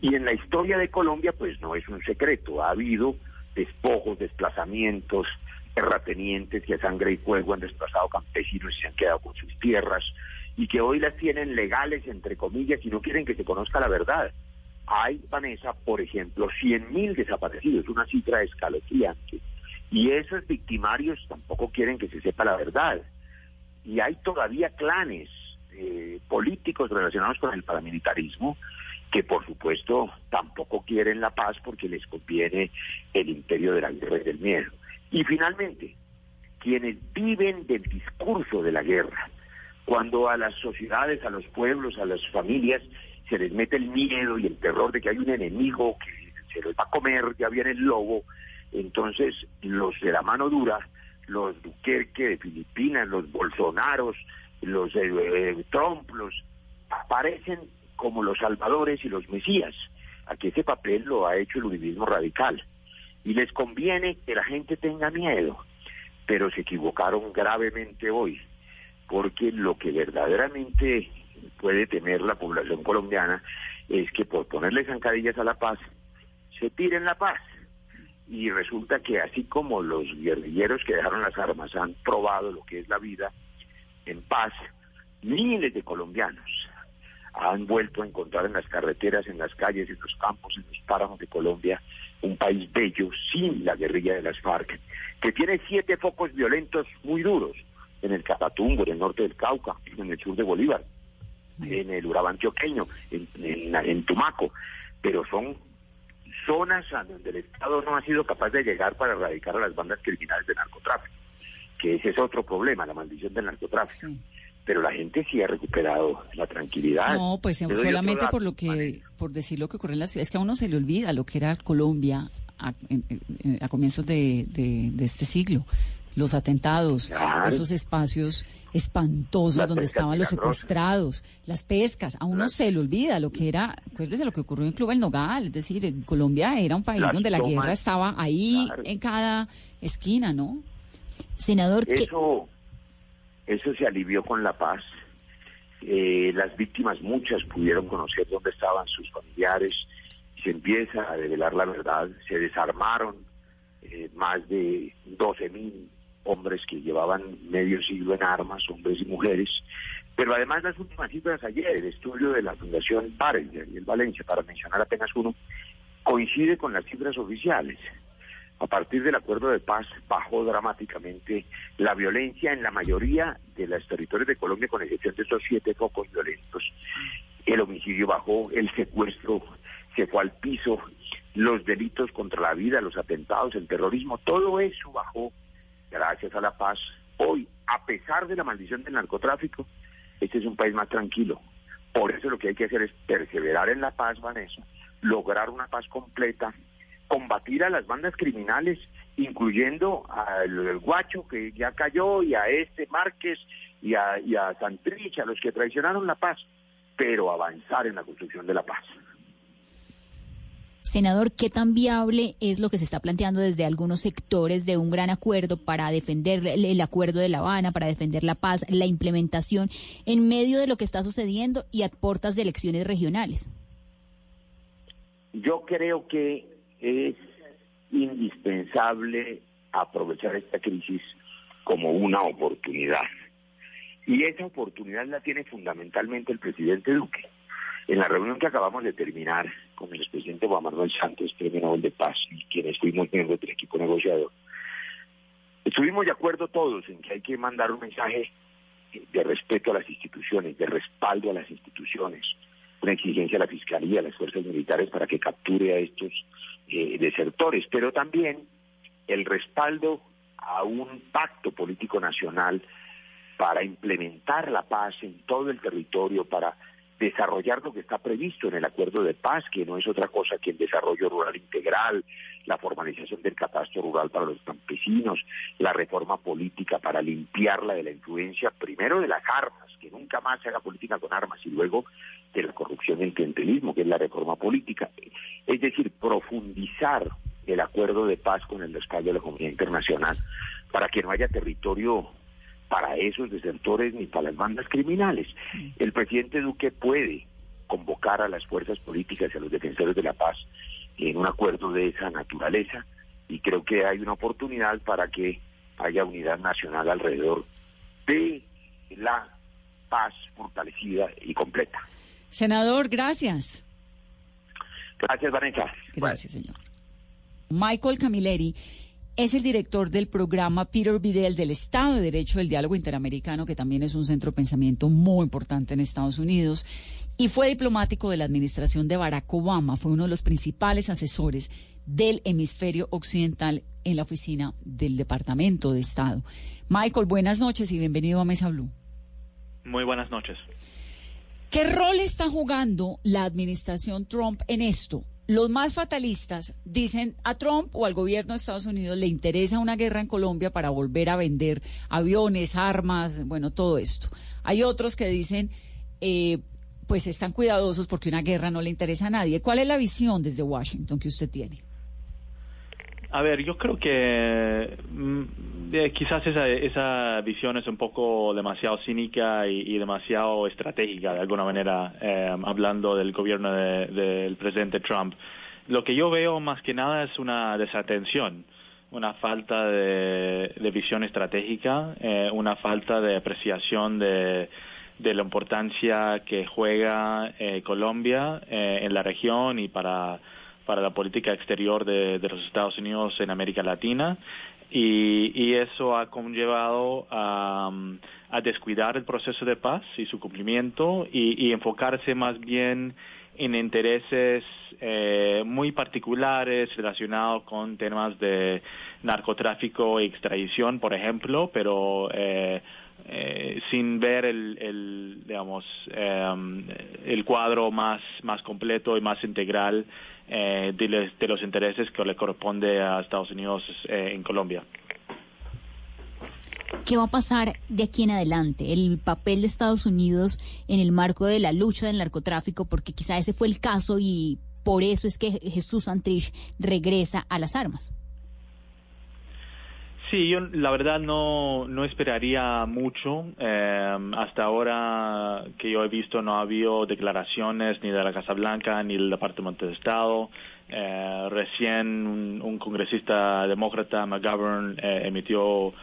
Y en la historia de Colombia, pues no es un secreto, ha habido despojos, desplazamientos, terratenientes que a sangre y fuego han desplazado campesinos y se han quedado con sus tierras y que hoy las tienen legales, entre comillas, y no quieren que se conozca la verdad. Hay, Vanessa, por ejemplo, 100.000 desaparecidos, una cifra escalofriante. Y esos victimarios tampoco quieren que se sepa la verdad. Y hay todavía clanes eh, políticos relacionados con el paramilitarismo que, por supuesto, tampoco quieren la paz porque les conviene el imperio de la guerra y del miedo. Y finalmente, quienes viven del discurso de la guerra, cuando a las sociedades, a los pueblos, a las familias se les mete el miedo y el terror de que hay un enemigo que se los va a comer, ya viene el lobo, entonces los de la mano dura, los Duquerque de Filipinas, los Bolsonaros, los eh, eh, aparecen como los salvadores y los mesías. Aquí ese papel lo ha hecho el uribismo radical. Y les conviene que la gente tenga miedo, pero se equivocaron gravemente hoy, porque lo que verdaderamente puede temer la población colombiana es que por ponerle zancadillas a la paz, se tiren la paz. Y resulta que así como los guerrilleros que dejaron las armas han probado lo que es la vida en paz, miles de colombianos han vuelto a encontrar en las carreteras, en las calles, en los campos, en los páramos de Colombia, un país bello sin la guerrilla de las FARC, que tiene siete focos violentos muy duros, en el Catatumbo, en el norte del Cauca, en el sur de Bolívar, en el Urabá antioqueño, en, en- en Tumaco, pero son zonas a donde el Estado no ha sido capaz de llegar para erradicar a las bandas criminales de narcotráfico, que ese es otro problema, la maldición del narcotráfico. Pero la gente sí ha recuperado la tranquilidad. No, pues solamente por lo que, por decir lo que ocurre en la ciudad, es que a uno se le olvida lo que era Colombia a, en- en- a comienzos de, de- de este siglo. Los atentados, Claro. esos espacios espantosos Las donde estaban los secuestrados, las pescas, a uno se le olvida lo que era, acuérdese lo que ocurrió en Club El Nogal, es decir, en Colombia era un país Las donde la tomas, guerra estaba ahí claro. en cada esquina, ¿no? Senador, ¿qué- Eso, eso se alivió con la paz. Eh, las víctimas, muchas, pudieron conocer dónde estaban sus familiares. Se empieza a develar la verdad. Se desarmaron eh, más de 12 mil hombres que llevaban medio siglo en armas, hombres y mujeres. Pero además las últimas cifras ayer, el estudio de la Fundación Párez de Ariel Valencia, para mencionar apenas uno, coincide con las cifras oficiales. A partir del acuerdo de paz bajó dramáticamente la violencia en la mayoría de los territorios de Colombia, con excepción de estos siete focos violentos. El homicidio bajó, el secuestro se fue al piso, los delitos contra la vida, los atentados, el terrorismo, todo eso bajó gracias a la paz. Hoy, a pesar de la maldición del narcotráfico, este es un país más tranquilo. Por eso lo que hay que hacer es perseverar en la paz, Vanessa, lograr una paz completa, combatir a las bandas criminales, incluyendo al Guacho que ya cayó y a este Márquez y a, y a los que traicionaron la paz, pero avanzar en la construcción de la paz. Senador, ¿qué tan viable es lo que se está planteando desde algunos sectores de un gran acuerdo para defender el, acuerdo de La Habana, para defender la paz, la implementación en medio de lo que está sucediendo y a puertas de elecciones regionales? Yo creo que es indispensable aprovechar esta crisis como una oportunidad. Y esa oportunidad la tiene fundamentalmente el presidente Duque. En la reunión que acabamos de terminar con el presidente Juan Manuel Santos, Premio Nobel de Paz, y quienes fuimos miembros del equipo negociador, estuvimos de acuerdo todos en que hay que mandar un mensaje de respeto a las instituciones, de respaldo a las instituciones, una exigencia a la Fiscalía, a las fuerzas militares para que capture a estos eh, desertores, pero también el respaldo a un pacto político nacional para implementar la paz en todo el territorio, para desarrollar lo que está previsto en el acuerdo de paz, que no es otra cosa que el desarrollo rural integral, la formalización del catastro rural para los campesinos, la reforma política para limpiarla de la influencia, primero de las armas, que nunca más se haga política con armas, y luego de la corrupción y el clientelismo, que es la reforma política. Es decir, profundizar el acuerdo de paz con el respaldo de la comunidad internacional para que no haya territorio para esos desertores ni para las bandas criminales. El presidente Duque puede convocar a las fuerzas políticas y a los defensores de la paz en un acuerdo de esa naturaleza y creo que hay una oportunidad para que haya unidad nacional alrededor de la paz fortalecida y completa. Senador, gracias. Gracias, Vanessa. Gracias, señor. Michael Camilleri es el director del programa Peter Vidal del Estado de Derecho del Diálogo Interamericano, que también es un centro de pensamiento muy importante en Estados Unidos, y fue diplomático de la administración de Barack Obama, fue uno de los principales asesores del hemisferio occidental en la oficina del Departamento de Estado. Michael, buenas noches y bienvenido a Mesa Blue. Muy buenas noches. ¿Qué rol está jugando la administración Trump en esto? Los más fatalistas dicen a Trump o al gobierno de Estados Unidos le interesa una guerra en Colombia para volver a vender aviones, armas, bueno, todo esto. Hay otros que dicen, eh, pues están cuidadosos porque una guerra no le interesa a nadie. ¿Cuál es la visión desde Washington que usted tiene? A ver, yo creo que mm, eh, quizás esa, esa visión es un poco demasiado cínica y, demasiado estratégica, de alguna manera, eh, hablando del gobierno del presidente Trump. Lo que yo veo más que nada es una desatención, una falta de, visión estratégica, eh, una falta de apreciación de, de la importancia que juega Colombia en la región y para para la política exterior de, los Estados Unidos en América Latina y, eso ha conllevado a, descuidar el proceso de paz y su cumplimiento y, enfocarse más bien en intereses eh, muy particulares relacionados con temas de narcotráfico y extradición, por ejemplo, pero eh, eh, sin ver el, digamos el cuadro más más completo y más integral eh, de, los intereses que le corresponde a Estados Unidos eh, en Colombia. ¿Qué va a pasar de aquí en adelante? El papel de Estados Unidos en el marco de la lucha del narcotráfico, porque quizá ese fue el caso y por eso es que Jesús Santrich regresa a las armas. Sí, yo la verdad no, no esperaría mucho. Eh, hasta ahora que yo he visto no ha habido declaraciones ni de la Casa Blanca ni del Departamento de Estado. Eh, recién un, congresista demócrata, McGovern, eh, emitió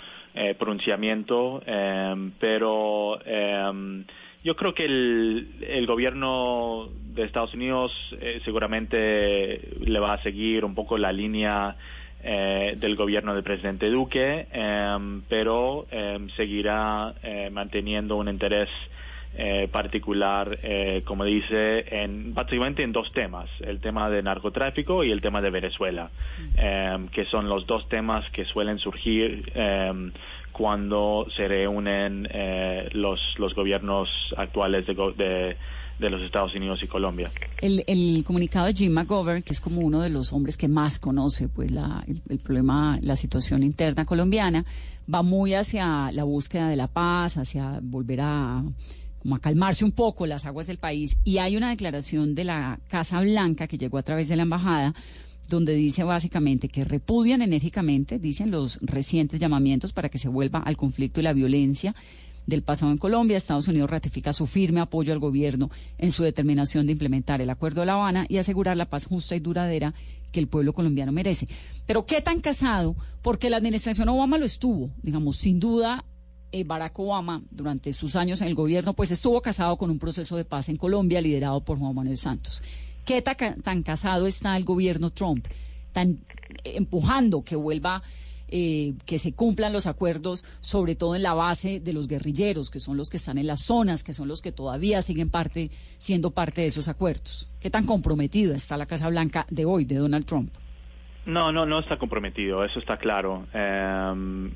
pronunciamiento, pero yo creo que el, el gobierno de Estados Unidos seguramente le va a seguir un poco la línea eh, del gobierno del presidente Duque, em, pero em, seguirá eh, manteniendo un interés eh, particular, como dice, en, básicamente en dos temas, el tema de narcotráfico y el tema de Venezuela, em, que son los dos temas que suelen surgir cuando se reúnen los, los gobiernos actuales de, de de los Estados Unidos y Colombia. El, el, comunicado de Jim McGovern, que es como uno de los hombres que más conoce pues la, el, problema, la situación interna colombiana, va muy hacia la búsqueda de la paz, hacia volver a como a calmarse un poco las aguas del país. Y hay una declaración de la Casa Blanca que llegó a través de la embajada donde dice básicamente que repudian enérgicamente, dicen los recientes llamamientos para que se vuelva al conflicto y la violencia del pasado en Colombia. Estados Unidos ratifica su firme apoyo al gobierno en su determinación de implementar el Acuerdo de La Habana y asegurar la paz justa y duradera que el pueblo colombiano merece. Pero ¿qué tan casado? Porque la administración Obama lo estuvo, digamos, sin duda eh, Barack Obama, durante sus años en el gobierno, pues estuvo casado con un proceso de paz en Colombia liderado por Juan Manuel Santos. ¿Qué tan, casado está el gobierno Trump? Tan empujando que vuelva eh, que se cumplan los acuerdos, sobre todo en la base de los guerrilleros, que son los que están en las zonas, que son los que todavía siguen parte, siendo parte de esos acuerdos. ¿Qué tan comprometida está la Casa Blanca de hoy, de Donald Trump? No, no, no está comprometido, eso está claro. Em,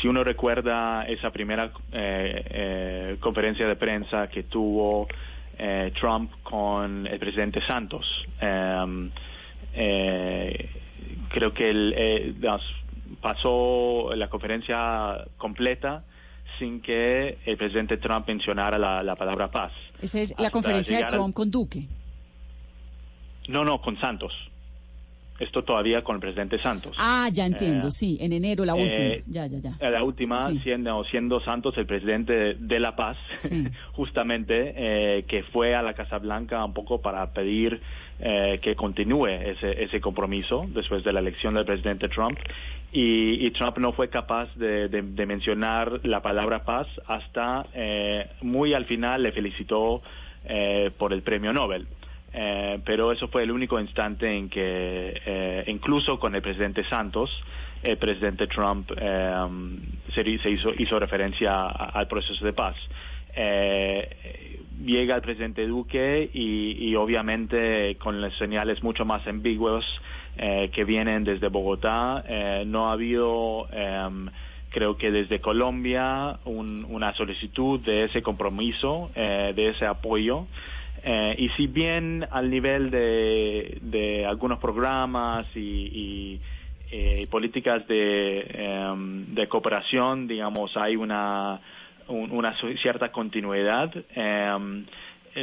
si uno recuerda esa primera eh, eh, conferencia de prensa que tuvo Trump con el presidente Santos, em, creo que el, pasó la conferencia completa sin que el presidente Trump mencionara la, palabra paz. Esa es la conferencia de Trump con Duque. No, no, con Santos. Esto todavía con el presidente Santos. Ah, ya entiendo, eh, sí, en enero la última. Eh, ya, ya, ya. La última, siendo, siendo Santos el presidente de La Paz, justamente, eh, que fue a la Casa Blanca un poco para pedir que continúe ese, ese compromiso después de la elección del presidente Trump. Y, Trump no fue capaz de, de, mencionar la palabra paz hasta muy al final le felicitó por el premio Nobel. Eh, pero eso fue el único instante en que, eh, incluso con el presidente Santos, el presidente Trump eh, se, hizo, hizo, referencia al proceso de paz. llega el presidente Duque y, obviamente con las señales mucho más ambiguas que vienen desde Bogotá, no ha habido creo que desde Colombia una solicitud de ese compromiso, de ese apoyo. Eh, y si bien al nivel de, algunos programas y, eh, políticas em, de, cooperación, digamos, hay una, una cierta continuidad, em,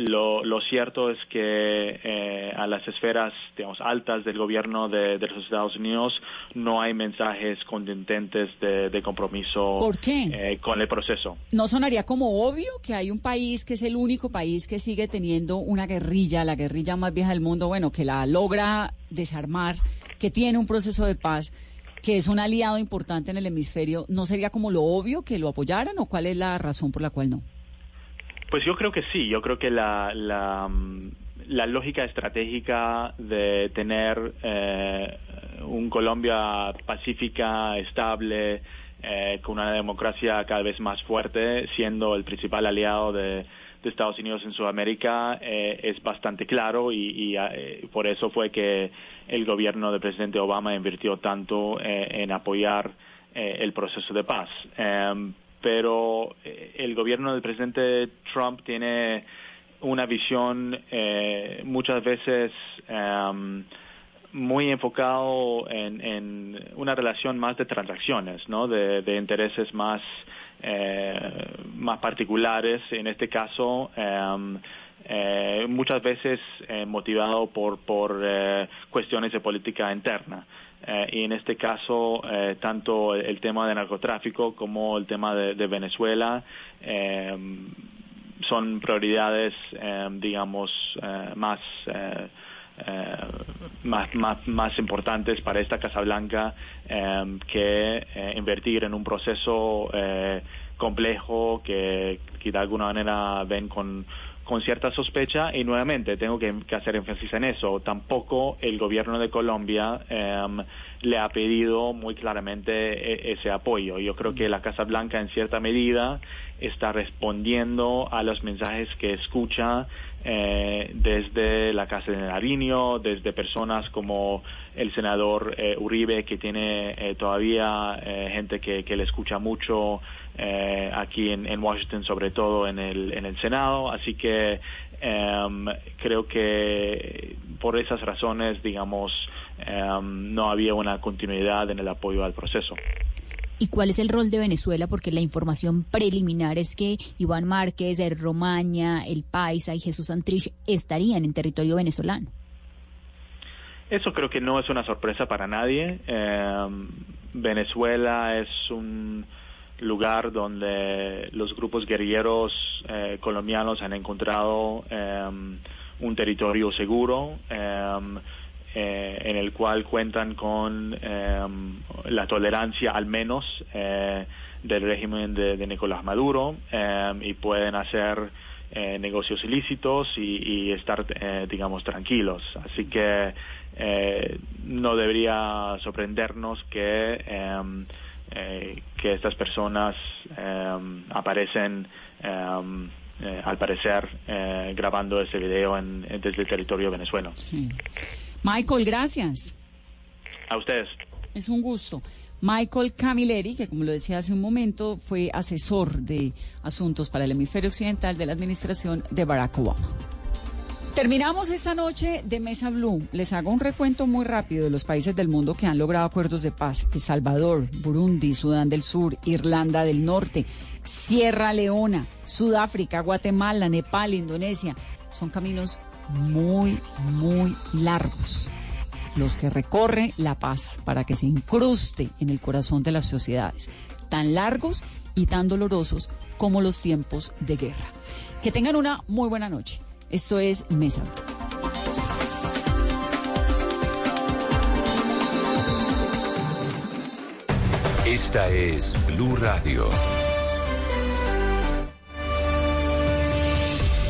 lo, lo, cierto es que eh, a las esferas digamos, altas del gobierno de, los Estados Unidos no hay mensajes contundentes de, compromiso eh, con el proceso. ¿No sonaría como obvio que hay un país que es el único país que sigue teniendo una guerrilla, la guerrilla más vieja del mundo, bueno, que la logra desarmar, que tiene un proceso de paz? que es un aliado importante en el hemisferio, ¿no sería como lo obvio que lo apoyaran o cuál es la razón por la cual no? Pues yo creo que sí, yo creo que la, la, mm, lógica estratégica de tener eh, un Colombia pacífica, estable, eh, con una democracia cada vez más fuerte, siendo el principal aliado de, Estados Unidos en Sudamérica, eh, es bastante claro y, por eso fue que el gobierno del presidente Obama invirtió tanto en apoyar el proceso de paz. Pero eh, el gobierno del presidente Trump tiene una visión eh, muchas veces em, muy enfocado en, una relación más de transacciones, ¿no? de, intereses más, eh, más particulares, en este caso em, muchas veces motivado por, por cuestiones de política interna. Eh, y en este caso eh, tanto el, tema de narcotráfico como el tema de, Venezuela eh, son prioridades, digamos, más, más, más, más, importantes para esta Casa Blanca que invertir en un proceso complejo que, que de alguna manera ven con con cierta sospecha y nuevamente tengo que, hacer énfasis en eso. Tampoco el gobierno de Colombia em, le ha pedido muy claramente e, ese apoyo. Yo creo que la Casa Blanca en cierta medida está respondiendo a los mensajes que escucha eh, desde la Casa de Nariño, desde personas como el senador eh, Uribe, que tiene eh, todavía gente que, le escucha mucho aquí en, Washington, sobre todo en el, en el Senado. Así que em, creo que por esas razones, digamos, em, no había una continuidad en el apoyo al proceso. ¿Y cuál es el rol de Venezuela? Porque la información preliminar es que Iván Márquez, el Romaña, el Paisa y Jesús Antrich estarían en territorio venezolano. Eso creo que no es una sorpresa para nadie. Em, Venezuela es un lugar donde los grupos guerrilleros eh, colombianos han encontrado em, un territorio seguro. Eh, en el cual cuentan con la tolerancia al menos del régimen de, Nicolás Maduro y pueden hacer negocios ilícitos y, estar, digamos, tranquilos. Así que no debería sorprendernos que eh, que estas personas aparecen, eh, al parecer, eh, grabando ese video en, desde el territorio venezolano. Michael, gracias. A ustedes. Es un gusto. Michael Camilleri, que como lo decía hace un momento, fue asesor de asuntos para el hemisferio occidental de la administración de Barack Obama. Terminamos esta noche de Mesa Blue. Les hago un recuento muy rápido de los países del mundo que han logrado acuerdos de paz. El Salvador, Burundi, Sudán del Sur, Irlanda del Norte, Sierra Leona, Sudáfrica, Guatemala, Nepal, Indonesia. Son caminos muy, muy largos los que recorre la paz para que se incruste en el corazón de las sociedades. Tan largos y tan dolorosos como los tiempos de guerra. Que tengan una muy buena noche. Esto es Mesa. Esta es Blue Radio.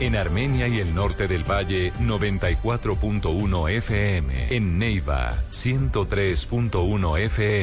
En Armenia y el norte del Valle 94.1 FM. En Neiva 103.1 FM.